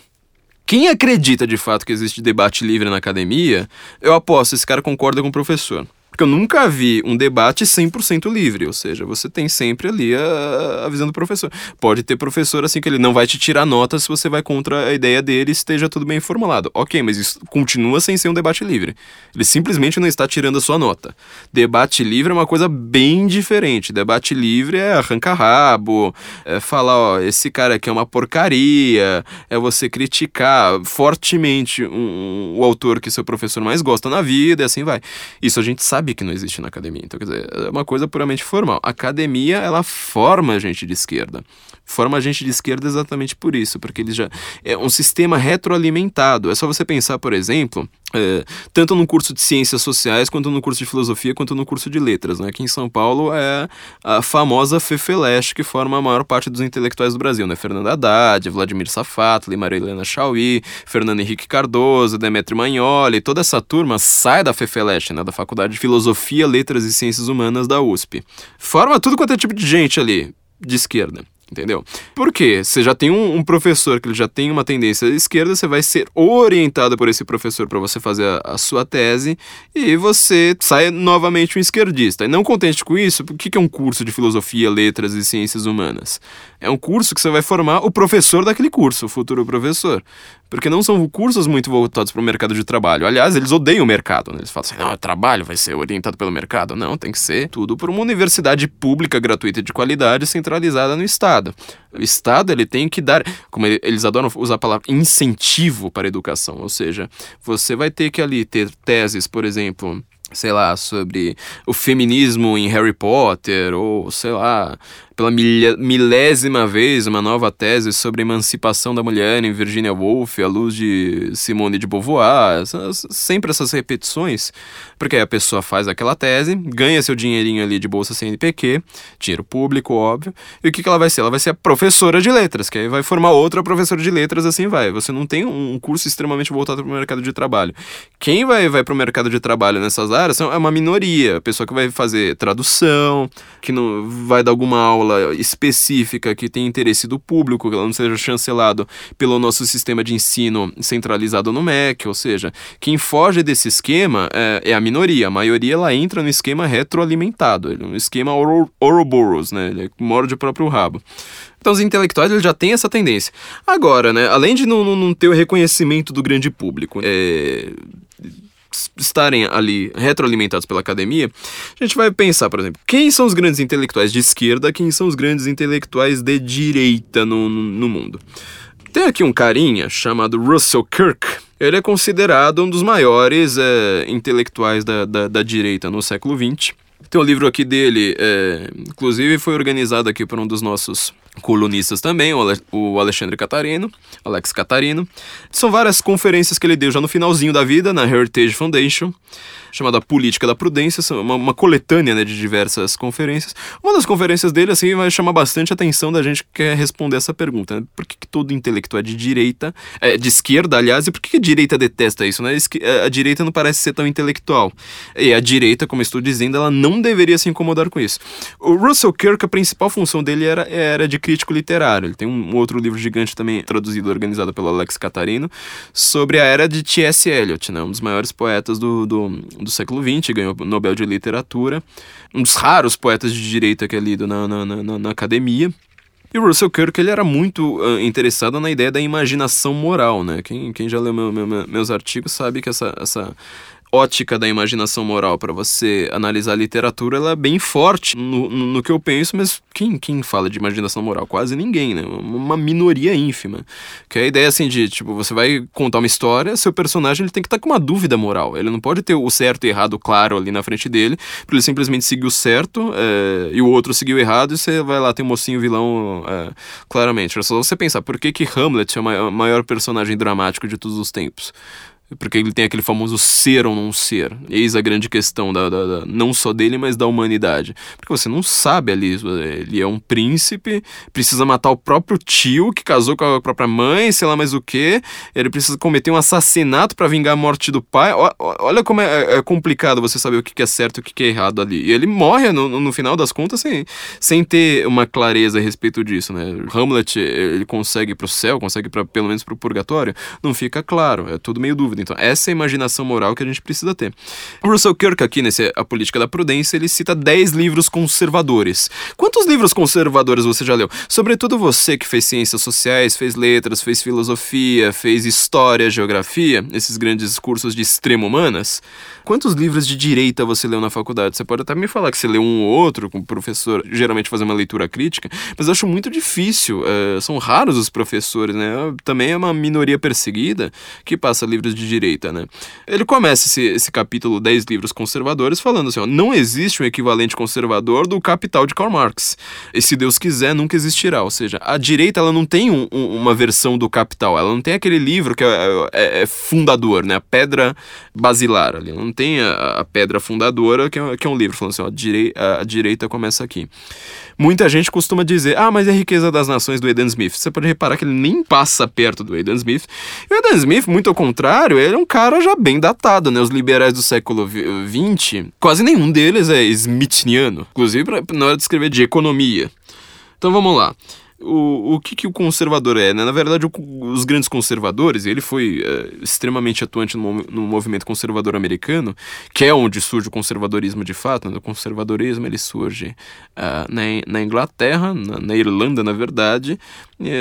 Quem acredita de fato que existe debate livre na academia, eu aposto, esse cara concorda com o professor. Porque eu nunca vi um debate 100% livre, ou seja, você tem sempre ali a, a, visão do professor. Pode ter professor assim que ele não vai te tirar nota se você vai contra a ideia dele e esteja tudo bem formulado. Ok, mas isso continua sem ser um debate livre. Ele simplesmente não está tirando a sua nota. Debate livre é uma coisa bem diferente. Debate livre é arrancar rabo, é falar, ó, esse cara aqui é uma porcaria, é você criticar fortemente um, um, o autor que seu professor mais gosta na vida e assim vai. Isso a gente sabe sabe que não existe na academia. Então, quer dizer, é uma coisa puramente formal. A academia, ela forma gente de esquerda. Forma gente de esquerda exatamente por isso, porque ele já é um sistema retroalimentado. É só você pensar, por exemplo, é, tanto no curso de ciências sociais, quanto no curso de filosofia, quanto no curso de letras. Né? Aqui em São Paulo é a famosa Fefeleste que forma a maior parte dos intelectuais do Brasil. Né? Fernanda Haddad, Vladimir Safatli, Maria Helena Chauí, Fernando Henrique Cardoso, Demetrio Magnoli, toda essa turma sai da Fefeleste, né? da Faculdade de Filosofia, Letras e Ciências Humanas da USP. Forma tudo quanto é tipo de gente ali, de esquerda. Entendeu? Porque você já tem um, um, professor que ele já tem uma tendência à esquerda, você vai ser orientado por esse professor para você fazer a, a, sua tese e você sai novamente um esquerdista. E não contente com isso, o que, que é um curso de filosofia, letras e ciências humanas? É um curso que você vai formar o professor daquele curso, o futuro professor porque não são cursos muito voltados para o mercado de trabalho. Aliás, eles odeiam o mercado. Né? Eles falam assim: não, trabalho vai ser orientado pelo mercado. Não, tem que ser tudo por uma universidade pública, gratuita de qualidade, centralizada no Estado. O Estado ele tem que dar, como eles adoram usar a palavra incentivo para a educação, ou seja, você vai ter que ali ter teses, por exemplo, sei lá, sobre o feminismo em Harry Potter, ou sei lá, pela milésima vez uma nova tese sobre a emancipação da mulher em Virginia Woolf, à luz de Simone de Beauvoir, sempre essas repetições, porque a pessoa faz aquela tese, ganha seu dinheirinho ali de bolsa CNPq, dinheiro público, óbvio, e o que, que ela vai ser? Ela vai ser a professora de letras, que aí vai formar outra professora de letras, assim vai. Você não tem um curso extremamente voltado para o mercado de trabalho. Quem vai, vai para o mercado de trabalho nessas áreas é uma minoria, a pessoa que vai fazer tradução, que não vai dar alguma aula específica que tem interesse do público, que ela não seja chancelado pelo nosso sistema de ensino centralizado no MEC, ou seja, quem foge desse esquema é, é a minoria, a maioria ela entra no esquema retroalimentado, é um esquema Ouroboros, né, ele morde o próprio rabo. Então os intelectuais eles já têm essa tendência. Agora, né, além de não, não ter o reconhecimento do grande público, é, estarem ali retroalimentados pela academia, a gente vai pensar, por exemplo, quem são os grandes intelectuais de esquerda, quem são os grandes intelectuais de direita no, no, no mundo. Tem aqui um carinha chamado Russell Kirk. Ele é considerado um dos maiores é, intelectuais da, da, da direita no século XX. Tem um livro aqui dele, é, inclusive foi organizado aqui por um dos nossos colunistas também, o Alexandre Catarino, Alex Catarino. São várias conferências que ele deu já no finalzinho da vida, na Heritage Foundation chamada Política da Prudência, uma, uma coletânea né, de diversas conferências. Uma das conferências dele assim vai chamar bastante atenção da gente que quer responder essa pergunta. Né? Por que, que, todo intelectual é de direita, é, de esquerda, aliás, e por que, que a direita detesta isso? Né? A direita não parece ser tão intelectual. E a direita, como estou dizendo, ela não deveria se incomodar com isso. O Russell Kirk, a principal função dele era, era de crítico literário. Ele tem um outro livro gigante também traduzido, organizado pelo Alex Catarino, sobre a era de T.S. Eliot, né? um dos maiores poetas do, do do século XX, ganhou o Nobel de Literatura, um dos raros poetas de direita que é lido na, na, na, na academia. E o Russell Kirk ele era muito uh, interessado na ideia da imaginação moral, né? Quem, quem já leu meu, meu, meus artigos sabe que essa, essa, ótica da imaginação moral para você analisar a literatura, ela é bem forte no, no, que eu penso, mas quem, quem fala de imaginação moral? Quase ninguém, né? Uma minoria ínfima. Que é a ideia assim de, tipo, você vai contar uma história, seu personagem ele tem que estar tá com uma dúvida moral. Ele não pode ter o certo e errado claro ali na frente dele, para ele simplesmente seguir o certo é, e o outro seguir o errado, e você vai lá, tem um mocinho vilão é, claramente. É só você pensar, por que, que Hamlet é o maior personagem dramático de todos os tempos? Porque ele tem aquele famoso ser ou não ser. Eis a grande questão, da, da, da, não só dele, mas da humanidade. Porque você não sabe ali. Ele é um príncipe, precisa matar o próprio tio que casou com a própria mãe, sei lá mais o que. Ele precisa cometer um assassinato para vingar a morte do pai. O, olha como é, é, complicado você saber o que é certo e o que é errado ali. E ele morre, no, no final das contas, sem, sem ter uma clareza a respeito disso, né? Hamlet, ele consegue pro céu, consegue pra, pelo menos pro purgatório? Não fica claro. É tudo meio dúvida dúvida. Então, essa é a imaginação moral que a gente precisa ter. O Russell Kirk, aqui nesse A Política da Prudência, ele cita 10 livros conservadores. Quantos livros conservadores você já leu? Sobretudo você que fez ciências sociais, fez letras, fez filosofia, fez história, geografia, esses grandes cursos de extremo humanas. Quantos livros de direita você leu na faculdade? Você pode até me falar que você leu um ou outro, com o professor geralmente fazer uma leitura crítica, mas eu acho muito difícil. É, são raros os professores, né? Também é uma minoria perseguida que passa livros de direita, né? Ele começa esse, esse capítulo 10 livros conservadores falando assim, ó, não existe um equivalente conservador do Capital de Karl Marx. E se Deus quiser, nunca existirá. Ou seja, a direita ela não tem um, um, uma versão do Capital, ela não tem aquele livro que é, é, é fundador, né? A pedra basilar ali. Não tem a, a pedra fundadora, que é, que é um livro falando assim, ó, a, a direita começa aqui. Muita gente costuma dizer, ah, mas é a riqueza das nações do Eden Smith. Você pode reparar que ele nem passa perto do Eden Smith. E o Eden Smith, muito ao contrário, ele é um cara já bem datado, né? Os liberais do século XX, quase nenhum deles é Smithiano. Inclusive na hora de escrever de economia. Então vamos lá o, o que, que o conservador é, né? Na verdade, o, os grandes conservadores, ele foi é, extremamente atuante no, no, movimento conservador americano, que é onde surge o conservadorismo de fato. Né? O conservadorismo ele surge uh, na, na Inglaterra, na, na, Irlanda, na verdade,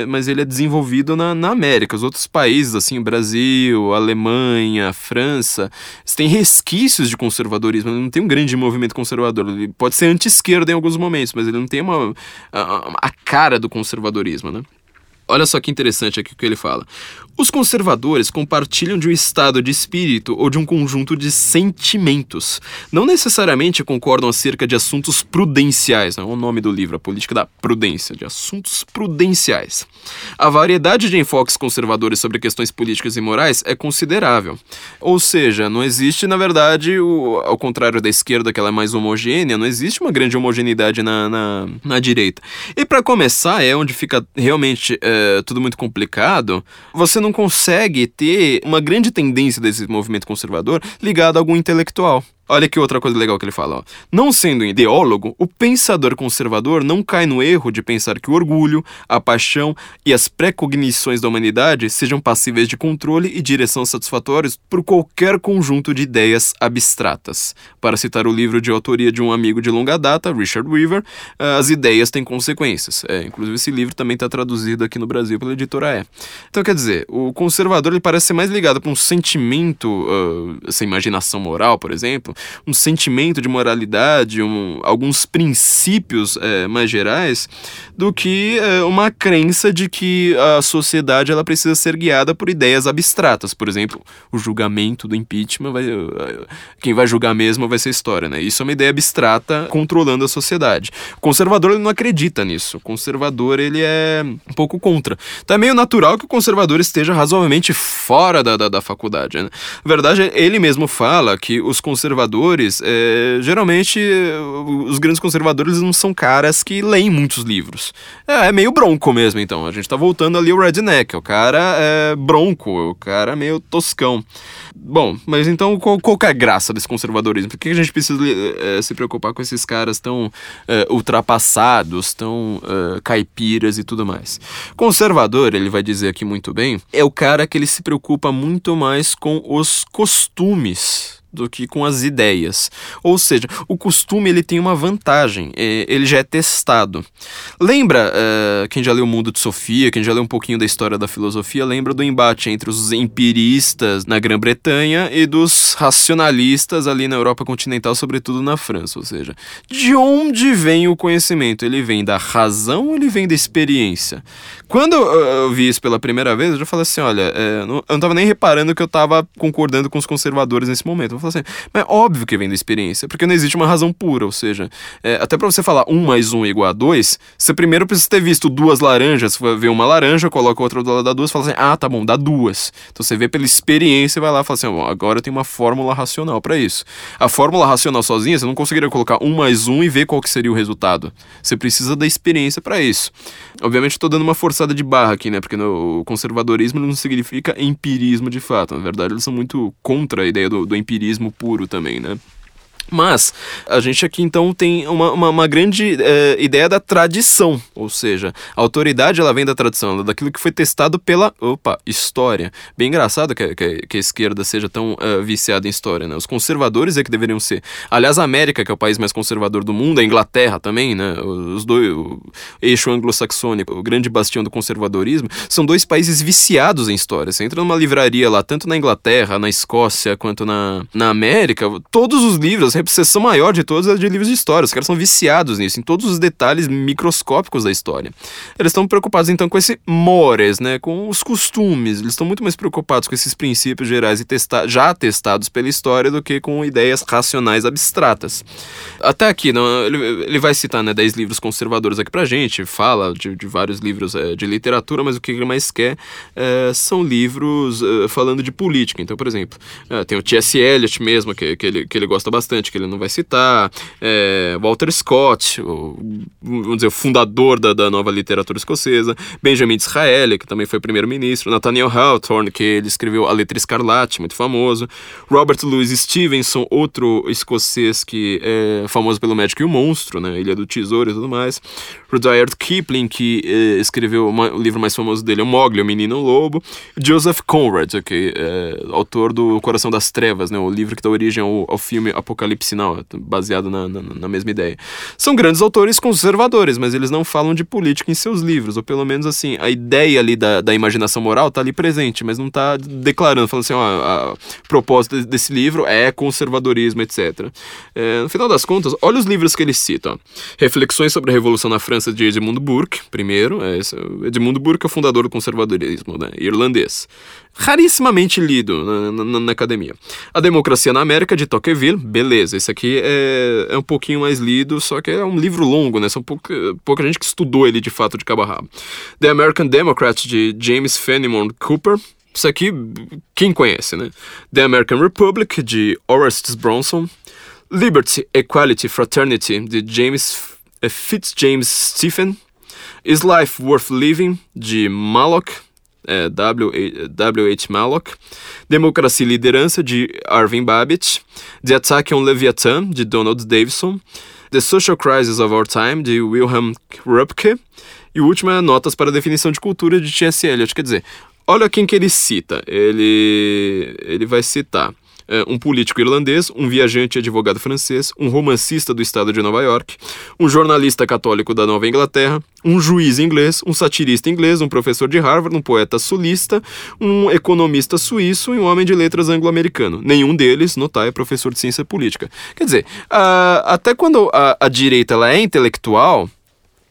mas ele é desenvolvido na, na América. Os outros países, assim, Brasil, Alemanha, França, têm resquícios de conservadorismo. Ele não tem um grande movimento conservador. Ele pode ser anti-esquerda em alguns momentos, mas ele não tem uma, a, a cara do conservadorismo conservadorismo, né? Olha só que interessante aqui o que ele fala. Os conservadores compartilham de um estado de espírito ou de um conjunto de sentimentos. Não necessariamente concordam acerca de assuntos prudenciais, é o nome do livro, a política da prudência, de assuntos prudenciais. A variedade de enfoques conservadores sobre questões políticas e morais é considerável. Ou seja, não existe, na verdade, o, ao contrário da esquerda, que ela é mais homogênea, não existe uma grande homogeneidade na, na, na direita. E para começar, é onde fica realmente é, tudo muito complicado, você não consegue ter uma grande tendência desse movimento conservador ligado a algum intelectual. Olha que outra coisa legal que ele fala. Ó. Não sendo ideólogo, o pensador conservador não cai no erro de pensar que o orgulho, a paixão e as precognições da humanidade sejam passíveis de controle e direção satisfatórios por qualquer conjunto de ideias abstratas. Para citar o livro de autoria de um amigo de longa data, Richard Weaver, eh, as ideias têm consequências. É, inclusive esse livro também está traduzido aqui no Brasil pela editora E. Então quer dizer, o conservador ele parece ser mais ligado para um sentimento, uh, essa imaginação moral, por exemplo, um sentimento de moralidade, um, alguns princípios é, mais gerais, do que é, uma crença de que a sociedade ela precisa ser guiada por ideias abstratas. Por exemplo, o julgamento do impeachment, vai, quem vai julgar mesmo vai ser a história, né? Isso é uma ideia abstrata controlando a sociedade. O conservador ele não acredita nisso. O conservador ele é um pouco contra. Então é meio natural que o conservador esteja razoavelmente fora da, da, da faculdade. Né? Na verdade, ele mesmo fala que os conservadores conservadores, é, geralmente os grandes conservadores não são caras que leem muitos livros. É, é, meio bronco mesmo, então. A gente tá voltando ali o redneck, o cara é bronco, o cara é meio toscão. Bom, mas então qual, qual é a graça desse conservadorismo? Por que a gente precisa é, se preocupar com esses caras tão é, ultrapassados, tão é, caipiras e tudo mais? Conservador, ele vai dizer aqui muito bem, é o cara que ele se preocupa muito mais com os costumes do que com as ideias. Ou seja, o costume ele tem uma vantagem, é, ele já é testado. Lembra, é, quem já leu o Mundo de Sofia, quem já leu um pouquinho da história da filosofia, lembra do embate entre os empiristas na Grã-Bretanha e dos racionalistas ali na Europa continental, sobretudo na França. Ou seja, de onde vem o conhecimento? Ele vem da razão ou ele vem da experiência? Quando eu, eu vi isso pela primeira vez, eu já falei assim: olha, é, eu não estava nem reparando que eu estava concordando com os conservadores nesse momento. Eu assim, mas é óbvio que vem da experiência, porque não existe uma razão pura. Ou seja, é, até para você falar um mais um igual a dois, você primeiro precisa ter visto duas laranjas, você vê uma laranja, coloca outra do lado da duas, fala assim: ah, tá bom, dá duas. Então você vê pela experiência e vai lá e fala assim: bom, agora tenho uma fórmula racional para isso. A fórmula racional sozinha, você não conseguiria colocar um mais um e ver qual que seria o resultado. Você precisa da experiência para isso. Obviamente, estou dando uma forçada de barra aqui, né? Porque no, o conservadorismo não significa empirismo de fato. Na verdade, eles são muito contra a ideia do, do empirismo puro também, né? Mas a gente aqui então tem uma, uma, uma grande é, ideia da tradição, ou seja, a autoridade ela vem da tradição, daquilo que foi testado pela, opa, história. Bem engraçado que, que, que a esquerda seja tão uh, viciada em história, né? Os conservadores é que deveriam ser. Aliás, a América, que é o país mais conservador do mundo, a Inglaterra também, né? Os dois, o eixo anglo-saxônico, o grande bastião do conservadorismo, são dois países viciados em história. Você entra numa livraria lá, tanto na Inglaterra, na Escócia, quanto na, na América, todos os livros a obsessão maior de todos é de livros de história. Os caras são viciados nisso, em todos os detalhes microscópicos da história. Eles estão preocupados então com esse mores, né, com os costumes. Eles estão muito mais preocupados com esses princípios gerais e testa já testados pela história do que com ideias racionais abstratas. Até aqui, não, ele, ele vai citar né, 10 livros conservadores aqui pra gente, fala de, de vários livros é, de literatura, mas o que ele mais quer é, são livros é, falando de política. Então, por exemplo, tem o T.S. Eliot mesmo, que, que, ele, que ele gosta bastante que ele não vai citar, é, Walter Scott, o, vamos dizer, o fundador da, da nova literatura escocesa, Benjamin Disraeli, que também foi primeiro-ministro, Nathaniel Hawthorne, que ele escreveu A Letra Escarlate, muito famoso, Robert Louis Stevenson, outro escocês que é famoso pelo Médico e o Monstro, né, Ilha do Tesouro e tudo mais, Rudyard Kipling, que é, escreveu uma, o livro mais famoso dele, O Mowgli, O Menino Lobo, Joseph Conrad, que é autor do Coração das Trevas, né, o livro que dá origem ao, ao filme Apocalipse Apocalipse Now, baseado na, na, na, mesma ideia. São grandes autores conservadores, mas eles não falam de política em seus livros, ou pelo menos assim, a ideia ali da, da imaginação moral tá ali presente, mas não tá declarando, falando assim, ó, a, a propósito desse livro é conservadorismo, etc. É, no final das contas, olha os livros que ele cita. Ó. Reflexões sobre a Revolução na França de Edmund Burke, primeiro. É, Edmund Burke é o fundador do conservadorismo né, irlandês rarissimamente lido na, na, na, academia. A Democracia na América, de Tocqueville, beleza, esse aqui é, é um pouquinho mais lido, só que é um livro longo, né? São pouca, pouca gente que estudou ele de fato de cabo a rabo. The American Democrat, de James Fenimore Cooper, isso aqui, quem conhece, né? The American Republic, de Orestes Bronson. Liberty, Equality, Fraternity, de James Fitzjames Stephen. Is Life Worth Living, de Mallock é, W.H. Mallock, Democracia e Liderança, de Arvin Babbitt, The Attack on Leviathan, de Donald Davidson, The Social Crisis of Our Time, de Wilhelm Rupke, e o último é Notas para a Definição de Cultura, de T.S. Eliot. Quer dizer, olha quem que ele cita. Ele, ele vai citar um político irlandês, um viajante e advogado francês, um romancista do estado de Nova York, um jornalista católico da Nova Inglaterra, um juiz inglês, um satirista inglês, um professor de Harvard, um poeta sulista, um economista suíço e um homem de letras anglo-americano. Nenhum deles, notar, é professor de ciência política. Quer dizer, até quando a, a direita ela é intelectual,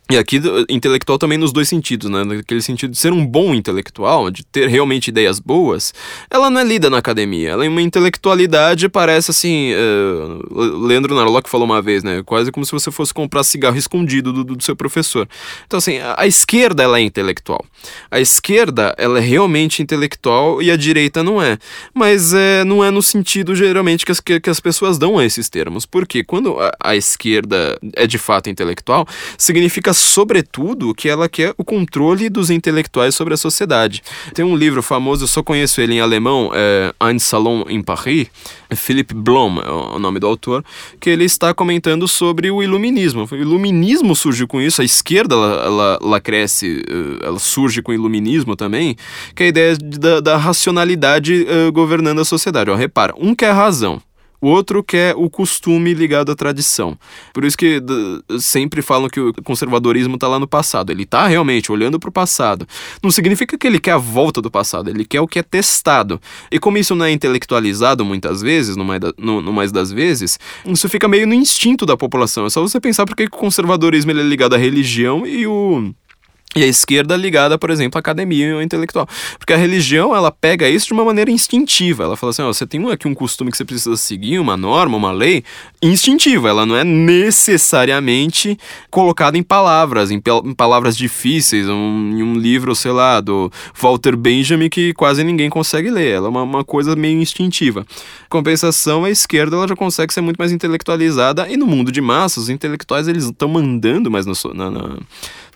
e aqui, intelectual também nos dois sentidos, né? Naquele sentido de ser um bom intelectual, de ter realmente ideias boas, ela não é lida na academia. Ela é uma intelectualidade, parece assim. Uh, Leandro Narlock falou uma vez, né? Quase como se você fosse comprar cigarro escondido do, do seu professor. Então, assim, a, a, esquerda, ela é intelectual. A esquerda, ela é realmente intelectual e a direita não é. Mas é, não é no sentido, geralmente, que as, que, que as pessoas dão a esses termos. Porque quando a, a esquerda é de fato intelectual, significa sobretudo, que ela quer o controle dos intelectuais sobre a sociedade. Tem um livro famoso, eu só conheço ele em alemão, é Ein Salon in Paris, Philipp Blom é o nome do autor, que ele está comentando sobre o iluminismo. O iluminismo surge com isso, a esquerda ela, ela, ela cresce, eh, ela surge com o iluminismo também, que é a ideia da, da racionalidade uh, governando a sociedade. Ó, repara, um quer razão, o outro quer o costume ligado à tradição. Por isso que sempre falam que o conservadorismo está lá no passado. Ele está realmente olhando para o passado. Não significa que ele quer a volta do passado, ele quer o que é testado. E como isso não é intelectualizado muitas vezes, no mais, da, no, no mais das vezes, isso fica meio no instinto da população. É só você pensar porque o conservadorismo ele é ligado à religião e o e a esquerda ligada, por exemplo, à academia intelectual. Porque a religião, ela pega isso de uma maneira instintiva. Ela fala assim, ó, você tem aqui um costume que você precisa seguir, uma norma, uma lei, instintiva. Ela não é necessariamente colocada em palavras, em, palavras difíceis, um, em um livro, sei lá, do Walter Benjamin que quase ninguém consegue ler. Ela é uma, uma coisa meio instintiva. Compensação, a esquerda, ela já consegue ser muito mais intelectualizada e no mundo de massas, os intelectuais, eles estão mandando mais na, na, na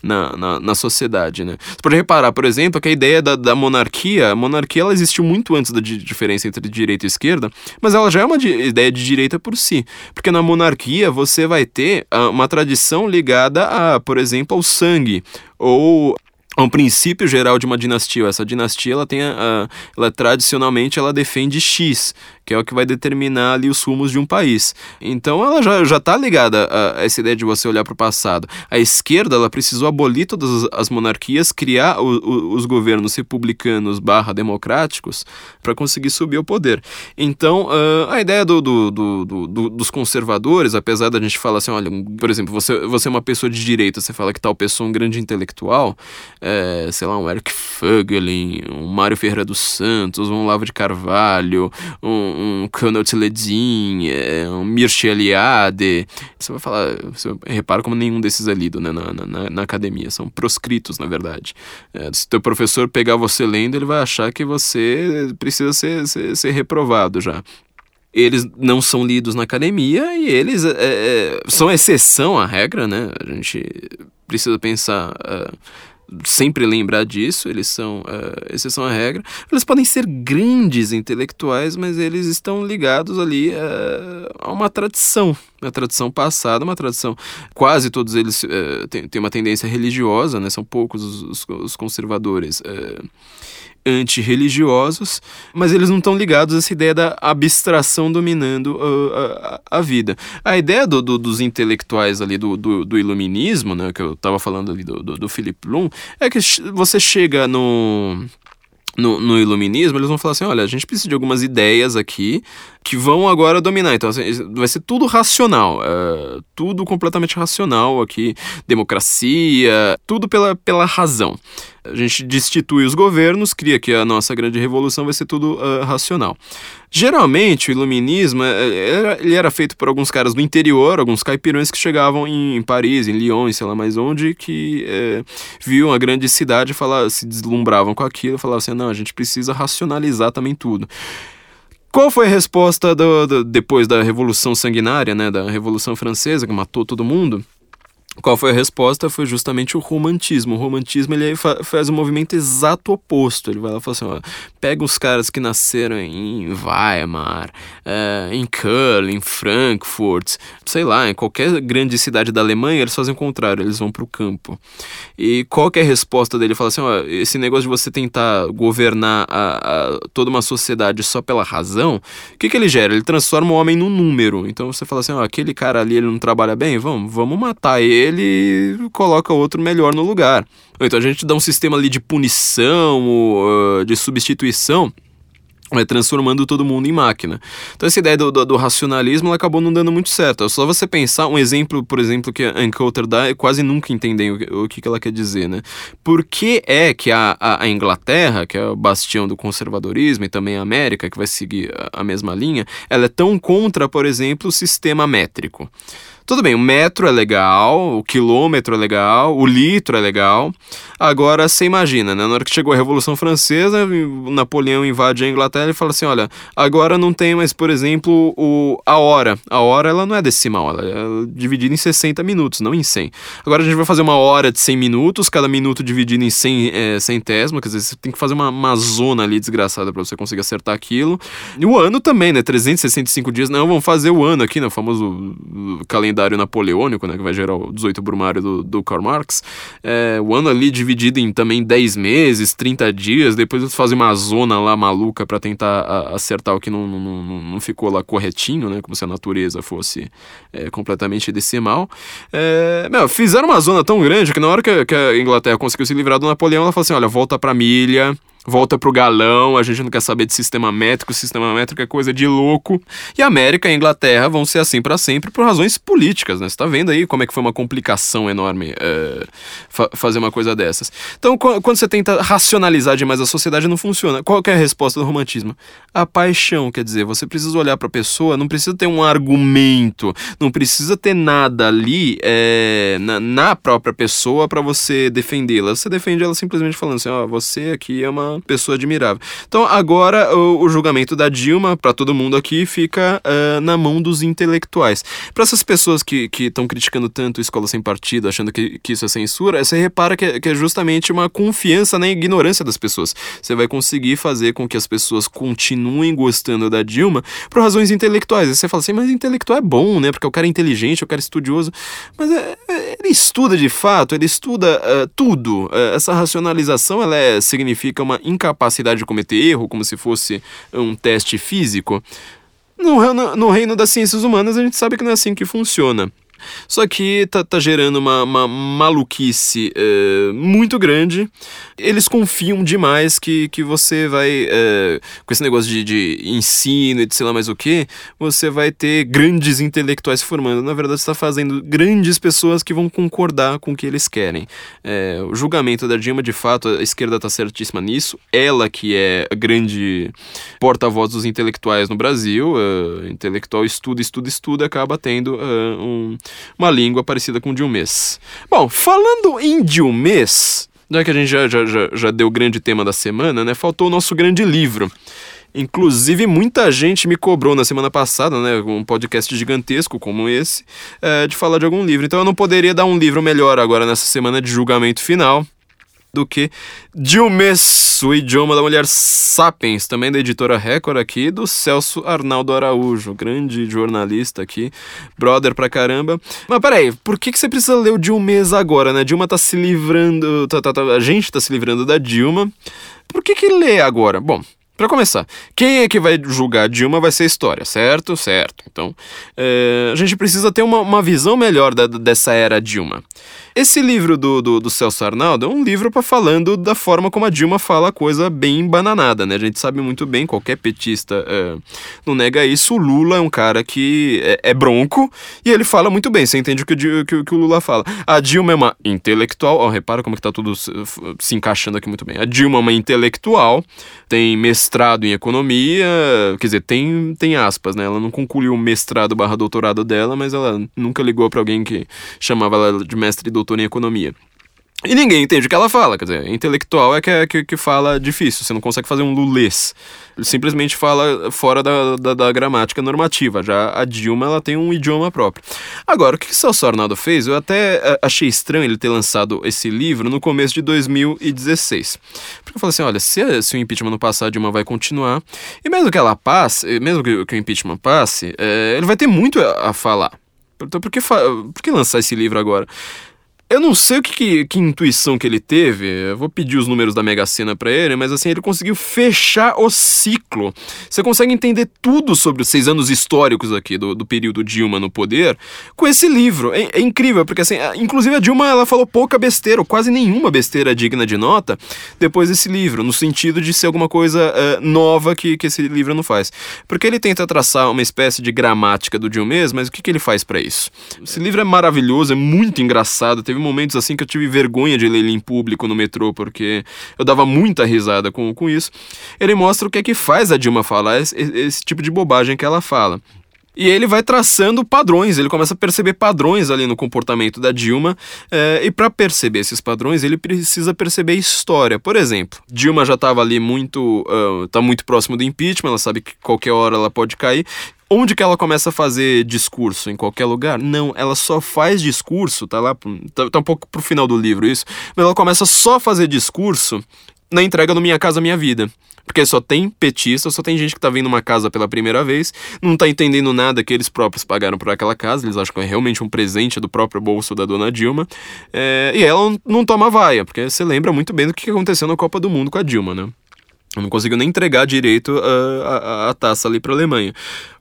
na, na, na sociedade, né? Você pode reparar, por exemplo, que a ideia da, da monarquia, a monarquia ela existiu muito antes da diferença entre direita e esquerda, mas ela já é uma ideia de direita por si, porque na monarquia você vai ter uh, uma tradição ligada a, por exemplo, ao sangue, ou um princípio geral de uma dinastia. Essa dinastia, ela tem a, ela tradicionalmente ela defende X, que é o que vai determinar ali os rumos de um país. Então ela já já está ligada a, essa ideia de você olhar para o passado. A esquerda, ela precisou abolir todas as monarquias, criar o, o, os governos republicanos/democráticos para conseguir subir ao poder. Então, uh, a ideia do, do, do, do, dos conservadores, apesar da gente falar assim, olha, por exemplo, você, você é uma pessoa de direita, você fala que tal pessoa é um grande intelectual, é, sei lá, um Eric Fögelin, um Mário Ferreira dos Santos, um Lavo de Carvalho, um, um Colonel Tiledin, é, um Mircea Eliade. Você vai falar, você repara como nenhum desses é lido né, na, na, na academia, são proscritos, na verdade. É, se teu professor pegar você lendo, ele vai achar que você precisa ser, ser, ser reprovado já eles não são lidos na academia e eles é, é, são exceção à regra, né? A gente precisa pensar. Uh, sempre lembrar disso, eles são uh, exceção à regra. Eles podem ser grandes intelectuais, mas eles estão ligados ali uh, a uma tradição, uma tradição passada, uma tradição. Quase todos eles uh, têm, têm uma tendência religiosa, né? São poucos os, os, os conservadores. Uh, antirreligiosos, mas eles não estão ligados a essa ideia da abstração dominando uh, a, a, vida. A ideia do, do, dos intelectuais ali do, do, do, iluminismo, né, que eu estava falando ali do, do, do Philip Bloom, é que você chega no no, no, iluminismo, eles vão falar assim: olha, a gente precisa de algumas ideias aqui que vão agora dominar. Então, assim, vai ser tudo racional, é, tudo completamente racional aqui, democracia, tudo pela, pela razão. A gente destitui os governos, cria que a nossa grande revolução vai ser tudo uh, racional. Geralmente, o iluminismo eh, era, ele era feito por alguns caras do interior, alguns caipirões que chegavam em, em Paris, em Lyon, sei lá mais onde, que é, viam a grande cidade, falar, se deslumbravam com aquilo, falavam assim: não, a gente precisa racionalizar também tudo. Qual foi a resposta do, do, depois da Revolução Sanguinária, né, da Revolução Francesa, que matou todo mundo? Qual foi a resposta? Foi justamente o romantismo. O romantismo ele faz o um movimento exato oposto. Ele vai lá e fala assim: ó, pega os caras que nasceram em Weimar, é, em Köln, em Frankfurt, sei lá, em qualquer grande cidade da Alemanha, eles fazem o contrário, eles vão para o campo. E qual é a resposta dele? Ele fala assim: ó, esse negócio de você tentar governar a, a toda uma sociedade só pela razão, o que, que ele gera? Ele transforma o homem num número. Então você fala assim: ó, aquele cara ali ele não trabalha bem, vamos, vamos matar ele ele coloca outro melhor no lugar. Então a gente dá um sistema ali de punição, uh, de substituição, vai transformando todo mundo em máquina. Então essa ideia do, do, do racionalismo acabou não dando muito certo. É só você pensar um exemplo, por exemplo, que a Ann Coulter dá, eu quase nunca entendem o, o que, que ela quer dizer, né? Por que é que a, a, a, Inglaterra, que é o bastião do conservadorismo, e também a América, que vai seguir a, a mesma linha, ela é tão contra, por exemplo, o sistema métrico? Tudo bem, o metro é legal, o quilômetro é legal, o litro é legal. Agora você imagina, né? Na hora que chegou a Revolução Francesa, Napoleão invade a Inglaterra e fala assim: olha, agora não tem mais, por exemplo, o, a hora. A hora ela não é decimal, ela é dividida em 60 minutos, não em 100. Agora a gente vai fazer uma hora de 100 minutos, cada minuto dividido em 100 é, centésimo, quer dizer, você tem que fazer uma, uma zona ali desgraçada para você conseguir acertar aquilo. E o ano também, né? 365 dias, não, vamos fazer o ano aqui, né? O famoso calendário calendário napoleônico, né, que vai gerar o 18 Brumário do, do Karl Marx, é, o ano ali dividido em também 10 meses, 30 dias, depois eles fazem uma zona lá maluca para tentar a, acertar o que não, não, não, ficou lá corretinho, né, como se a natureza fosse é, completamente decimal. É, meu, fizeram uma zona tão grande que na hora que, que a Inglaterra conseguiu se livrar do Napoleão, ela falou assim, olha, volta pra milha, volta pro galão, a gente não quer saber de sistema métrico, sistema métrico é coisa de louco. E a América e a Inglaterra vão ser assim para sempre por razões políticas, né? Você tá vendo aí como é que foi uma complicação enorme é, fa fazer uma coisa dessas. Então, quando você tenta racionalizar demais a sociedade, não funciona. Qual é a resposta do romantismo? A paixão, quer dizer, você precisa olhar para a pessoa, não precisa ter um argumento, não precisa ter nada ali é, na, na própria pessoa para você defendê-la. Você defende ela simplesmente falando assim, ó, oh, você aqui é uma pessoa admirável. Então agora o, o julgamento da Dilma, para todo mundo aqui, fica uh, na mão dos intelectuais. Para essas pessoas que estão criticando tanto Escola Sem Partido, achando que, que isso é censura, você repara que, é, que é justamente uma confiança na ignorância das pessoas. Você vai conseguir fazer com que as pessoas continuem gostando da Dilma por razões intelectuais. Aí você fala assim, mas intelectual é bom, né? Porque o cara é inteligente, o cara é estudioso. Mas é, ele estuda de fato, ele estuda uh, tudo. Uh, essa racionalização ela é, significa uma incapacidade de cometer erro, como se fosse um teste físico. No, no, no reino das ciências humanas, a gente sabe que não é assim que funciona. Só que tá, tá gerando uma, uma maluquice é, muito grande. Eles confiam demais que, que você vai, é, com esse negócio de, de ensino e de sei lá mais o que, você vai ter grandes intelectuais formando. Na verdade, está fazendo grandes pessoas que vão concordar com o que eles querem. É, o julgamento da Dilma, de fato, a esquerda está certíssima nisso. Ela que é a grande porta-voz dos intelectuais no Brasil, intelectual estuda, estuda, estuda, acaba tendo um uma língua parecida com o de um mês. Bom, falando em de um mês, já que a gente já, já, já, já deu o grande tema da semana, né? Faltou o nosso grande livro. Inclusive, muita gente me cobrou na semana passada, né, um podcast gigantesco como esse, é, de falar de algum livro. Então eu não poderia dar um livro melhor agora nessa semana de julgamento final do que Dilmes, o idioma da mulher sapiens, também da editora Record aqui, do Celso Arnaldo Araújo, grande jornalista aqui, brother pra caramba. Mas peraí, por que, que você precisa ler o Dilmes agora, né? Dilma tá se livrando, tá, tá, tá, a gente tá se livrando da Dilma. Por que que lê agora? Bom, para começar, quem é que vai julgar Dilma vai ser história, certo? Certo. Então, é, a gente precisa ter uma, uma visão melhor da, dessa era Dilma. Esse livro do, do, do Celso Arnaldo é um livro para falando da forma como a Dilma fala a coisa bem bananada, né? A gente sabe muito bem, qualquer petista é, não nega isso. O Lula é um cara que é, é bronco e ele fala muito bem. Você entende o que, o que, que o Lula fala. A Dilma é uma intelectual. Ó, repara como que tá tudo se, se encaixando aqui muito bem. A Dilma é uma intelectual, tem mestrado em economia, quer dizer, tem, tem aspas, né? Ela não concluiu o mestrado barra doutorado dela, mas ela nunca ligou para alguém que chamava ela de mestre e doutor em economia. E ninguém entende o que ela fala, quer dizer, intelectual é que, é, que, que fala difícil, você não consegue fazer um lulês. Simplesmente fala fora da, da, da, gramática normativa. Já a Dilma, ela tem um idioma próprio. Agora, o que o Celso Arnaldo fez? Eu até eh, achei estranho ele ter lançado esse livro no começo de 2016. Porque eu falei assim, olha, se, se o impeachment não passar, a Dilma vai continuar. E mesmo que ela passe, mesmo que, que o impeachment passe, é, ele vai ter muito a, a falar. Então, por que, por que lançar esse livro agora? Eu não sei o que, que, que, intuição que ele teve, eu vou pedir os números da Mega Sena pra ele, mas assim, ele conseguiu fechar o ciclo. Você consegue entender tudo sobre os seis anos históricos aqui do, do período Dilma no poder com esse livro. É, é, incrível, porque assim, inclusive a Dilma ela falou pouca besteira, ou quase nenhuma besteira digna de nota, depois desse livro, no sentido de ser alguma coisa uh, nova que, que esse livro não faz. Porque ele tenta traçar uma espécie de gramática do Dilma, mas o que, que ele faz para isso? Esse livro é maravilhoso, é muito engraçado, teve momentos assim que eu tive vergonha de ler ele em público no metrô, porque eu dava muita risada com, com isso. Ele mostra o que é que faz a Dilma falar esse, esse tipo de bobagem que ela fala. E ele vai traçando padrões, ele começa a perceber padrões ali no comportamento da Dilma, é, e para perceber esses padrões, ele precisa perceber história. Por exemplo, Dilma já estava ali muito. Uh, tá muito próximo do impeachment, ela sabe que qualquer hora ela pode cair. Onde que ela começa a fazer discurso? Em qualquer lugar? Não, ela só faz discurso, tá lá, tá, tá um pouco pro final do livro isso, mas ela começa só a fazer discurso na entrega do Minha Casa Minha Vida. Porque só tem petista, só tem gente que tá vendo uma casa pela primeira vez, não tá entendendo nada que eles próprios pagaram por aquela casa, eles acham que é realmente um presente do próprio bolso da dona Dilma. É, e ela não, toma vaia, porque você lembra muito bem do que aconteceu na Copa do Mundo com a Dilma, né? Não conseguiu nem entregar direito a, a, a taça ali para a Alemanha.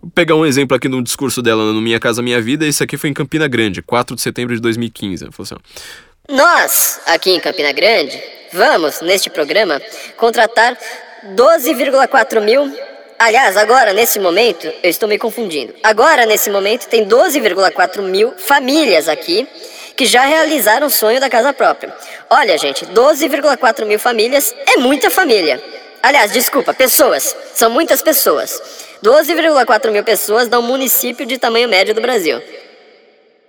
Vou pegar um exemplo aqui no discurso dela no Minha Casa Minha Vida. Esse aqui foi em Campina Grande, 4 de setembro de 2015. Ela falou assim, Nós, aqui em Campina Grande, vamos, neste programa, contratar 12,4 mil. Aliás, agora, nesse momento, eu estou me confundindo. Agora, nesse momento, tem 12,4 mil famílias aqui que já realizaram o sonho da casa própria. Olha, gente, 12,4 mil famílias é muita família. Aliás, desculpa, pessoas. São muitas pessoas. 12,4 mil pessoas dá um município de tamanho médio do Brasil.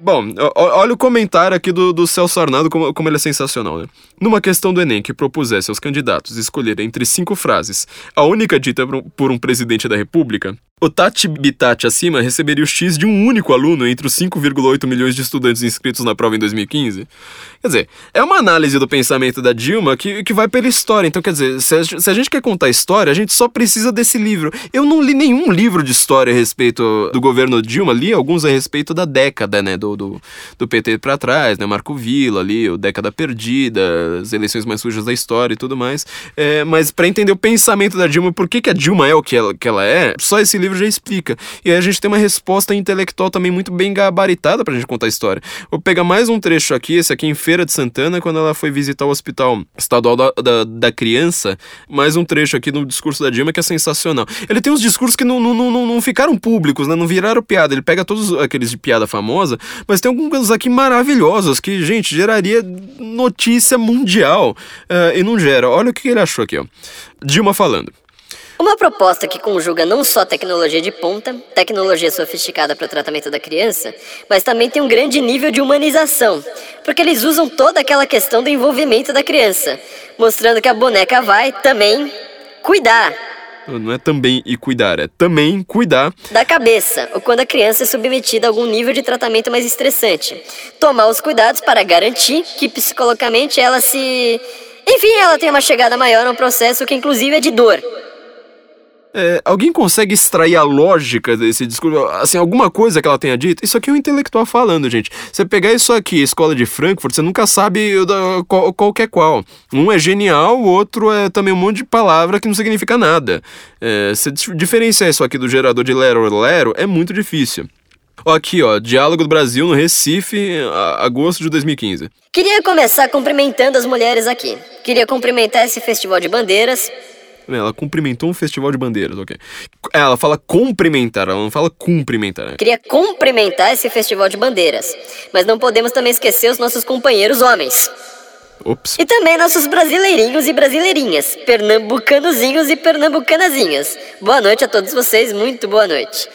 Bom, olha o comentário aqui do, do Celso Arnaldo, como, como ele é sensacional, né? Numa questão do Enem que propusesse aos candidatos escolher entre cinco frases, a única dita por um presidente da República, o Tati Bitati acima receberia o X de um único aluno entre os 5,8 milhões de estudantes inscritos na prova em 2015. Quer dizer, é uma análise do pensamento da Dilma que, que vai pela história. Então, quer dizer, se a, se a gente quer contar história, a gente só precisa desse livro. Eu não li nenhum livro de história a respeito do governo Dilma, li alguns a respeito da década, né, do, do, do PT para trás, né, Marco Villa ali, o Década Perdida, as eleições mais sujas da história e tudo mais. É, mas para entender o pensamento da Dilma, por que, que a Dilma é o que ela, que ela é, só esse livro livro já explica. E aí a gente tem uma resposta intelectual também muito bem gabaritada pra gente contar a história. Vou pegar mais um trecho aqui, esse aqui em Feira de Santana, quando ela foi visitar o Hospital Estadual da, da, da Criança. Mais um trecho aqui no discurso da Dilma que é sensacional. Ele tem uns discursos que não, não, não, não ficaram públicos, né? Não viraram piada. Ele pega todos aqueles de piada famosa, mas tem alguns aqui maravilhosos que, gente, geraria notícia mundial. Uh, e não gera. Olha o que ele achou aqui, ó. Dilma falando. Uma proposta que conjuga não só tecnologia de ponta, tecnologia sofisticada para o tratamento da criança, mas também tem um grande nível de humanização, porque eles usam toda aquela questão do envolvimento da criança, mostrando que a boneca vai também cuidar. Não é também e cuidar, é também cuidar da cabeça, ou quando a criança é submetida a algum nível de tratamento mais estressante. Tomar os cuidados para garantir que psicologicamente ela se Enfim, ela tem uma chegada maior no processo que inclusive é de dor. É, alguém consegue extrair a lógica desse discurso? Assim, alguma coisa que ela tenha dito? Isso aqui é um intelectual falando, gente. Você pegar isso aqui, escola de Frankfurt, você nunca sabe qual, qual que é qual. Um é genial, o outro é também um monte de palavra que não significa nada. É, você diferenciar isso aqui do gerador de Lero Lero é muito difícil. Aqui, ó, Diálogo do Brasil no Recife, agosto de 2015. Queria começar cumprimentando as mulheres aqui. Queria cumprimentar esse festival de bandeiras ela cumprimentou um festival de bandeiras, ok. Ela fala cumprimentar, ela não fala cumprimentar. Né? Queria cumprimentar esse festival de bandeiras. Mas não podemos também esquecer os nossos companheiros homens. Ops. E também nossos brasileirinhos e brasileirinhas, pernambucanozinhos e pernambucanazinhas. Boa noite a todos vocês, muito boa noite.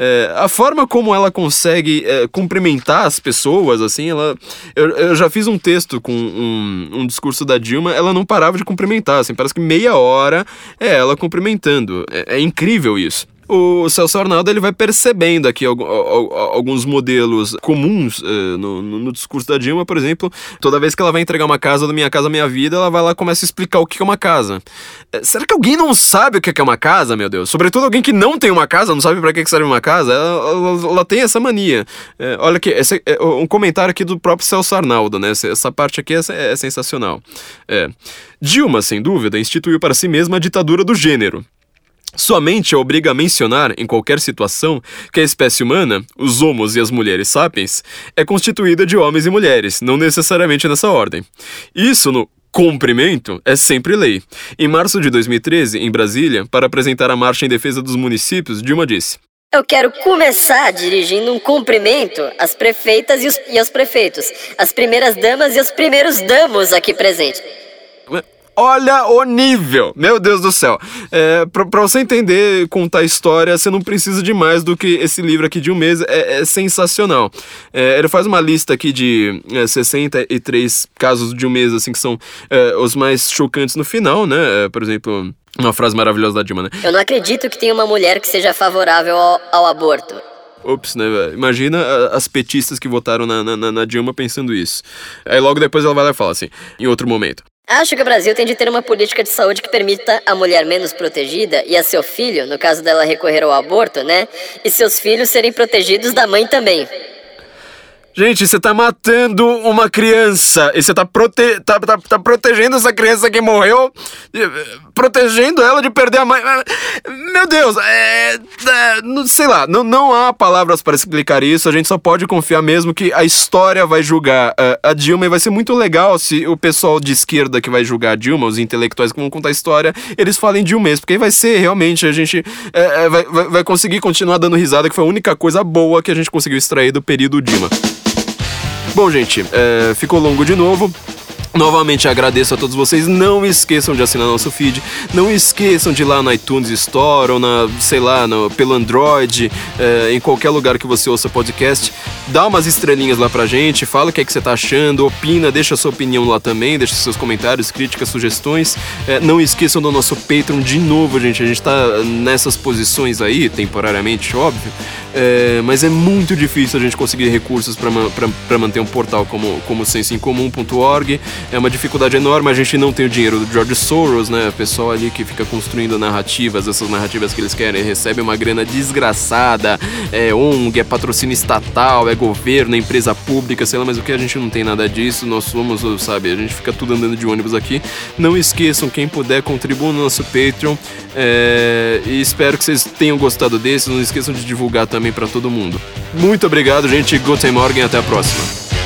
É, a forma como ela consegue é, cumprimentar as pessoas, assim, ela. Eu, eu já fiz um texto com um, um, discurso da Dilma, ela não parava de cumprimentar, assim, parece que meia hora é ela cumprimentando. é, é incrível isso o Celso Arnaldo ele vai percebendo aqui alguns modelos comuns uh, no, no, discurso da Dilma, por exemplo, toda vez que ela vai entregar uma casa do Minha Casa Minha Vida, ela vai lá e começa a explicar o que é uma casa. Uh, será que alguém não sabe o que é uma casa, meu Deus? Sobretudo alguém que não tem uma casa, não sabe para que serve uma casa, ela, ela, ela tem essa mania. Uh, olha aqui, esse é um comentário aqui do próprio Celso Arnaldo, né? Essa, parte aqui é, é sensacional. Dilma, sem dúvida, instituiu para si mesma a ditadura do gênero. Somente a obriga a mencionar, em qualquer situação, que a espécie humana, os homos e as mulheres sapiens, é constituída de homens e mulheres, não necessariamente nessa ordem. Isso no cumprimento é sempre lei. Em março de 2013, em Brasília, para apresentar a marcha em defesa dos municípios, Dilma disse: eu quero começar dirigindo um cumprimento às prefeitas e, os, e aos prefeitos, às primeiras damas e aos primeiros damos aqui presentes. Olha o nível! Meu Deus do céu. É, pra, pra, você entender, contar história, você não precisa de mais do que esse livro aqui de um mês. É, é sensacional. É, ele faz uma lista aqui de é, 63 casos de um mês, assim, que são é, os mais chocantes no final, né? É, por exemplo, uma frase maravilhosa da Dilma, né? Eu não acredito que tenha uma mulher que seja favorável ao, ao aborto. Ops, né? Imagina as petistas que votaram na, na, na, Dilma pensando isso. Aí logo depois ela vai lá e fala assim, em outro momento. Acho que o Brasil tem de ter uma política de saúde que permita a mulher menos protegida e a seu filho, no caso dela recorrer ao aborto, né? E seus filhos serem protegidos da mãe também. Gente, você tá matando uma criança e você tá, prote tá, tá, tá, protegendo essa criança que morreu, protegendo ela de perder a mãe. Meu Deus, é, é, sei lá, não, não há palavras para explicar isso. A gente só pode confiar mesmo que a história vai julgar a Dilma e vai ser muito legal se o pessoal de esquerda que vai julgar a Dilma, os intelectuais que vão contar a história, eles falem um mês, porque aí vai ser realmente a gente é, é vai, vai conseguir continuar dando risada, que foi a única coisa boa que a gente conseguiu extrair do período Dilma. Bom, gente, é, ficou longo de novo. Novamente agradeço a todos vocês. Não esqueçam de assinar nosso feed. Não esqueçam de ir lá no iTunes Store ou na, sei lá, no, pelo Android, é, em qualquer lugar que você ouça podcast. Dá umas estrelinhas lá pra gente, fala o que é que você tá achando, opina, deixa sua opinião lá também, deixa seus comentários, críticas, sugestões. É, não esqueçam do nosso Patreon de novo, gente. A gente tá nessas posições aí, temporariamente, óbvio. É, mas é muito difícil a gente conseguir recursos para manter um portal como, como sensoincomum.org. É uma dificuldade enorme, a gente não tem o dinheiro do George Soros, né? O pessoal ali que fica construindo narrativas, essas narrativas que eles querem, recebe uma grana desgraçada. É ONG, é patrocínio estatal, é governo, é empresa pública, sei lá, mas o que a gente não tem nada disso, nós somos, sabe, a gente fica tudo andando de ônibus aqui. Não esqueçam, quem puder, contribua no nosso Patreon. É, e espero que vocês tenham gostado desse. Não esqueçam de divulgar também para todo mundo. Muito obrigado, gente. Guten Morgen. Até a próxima.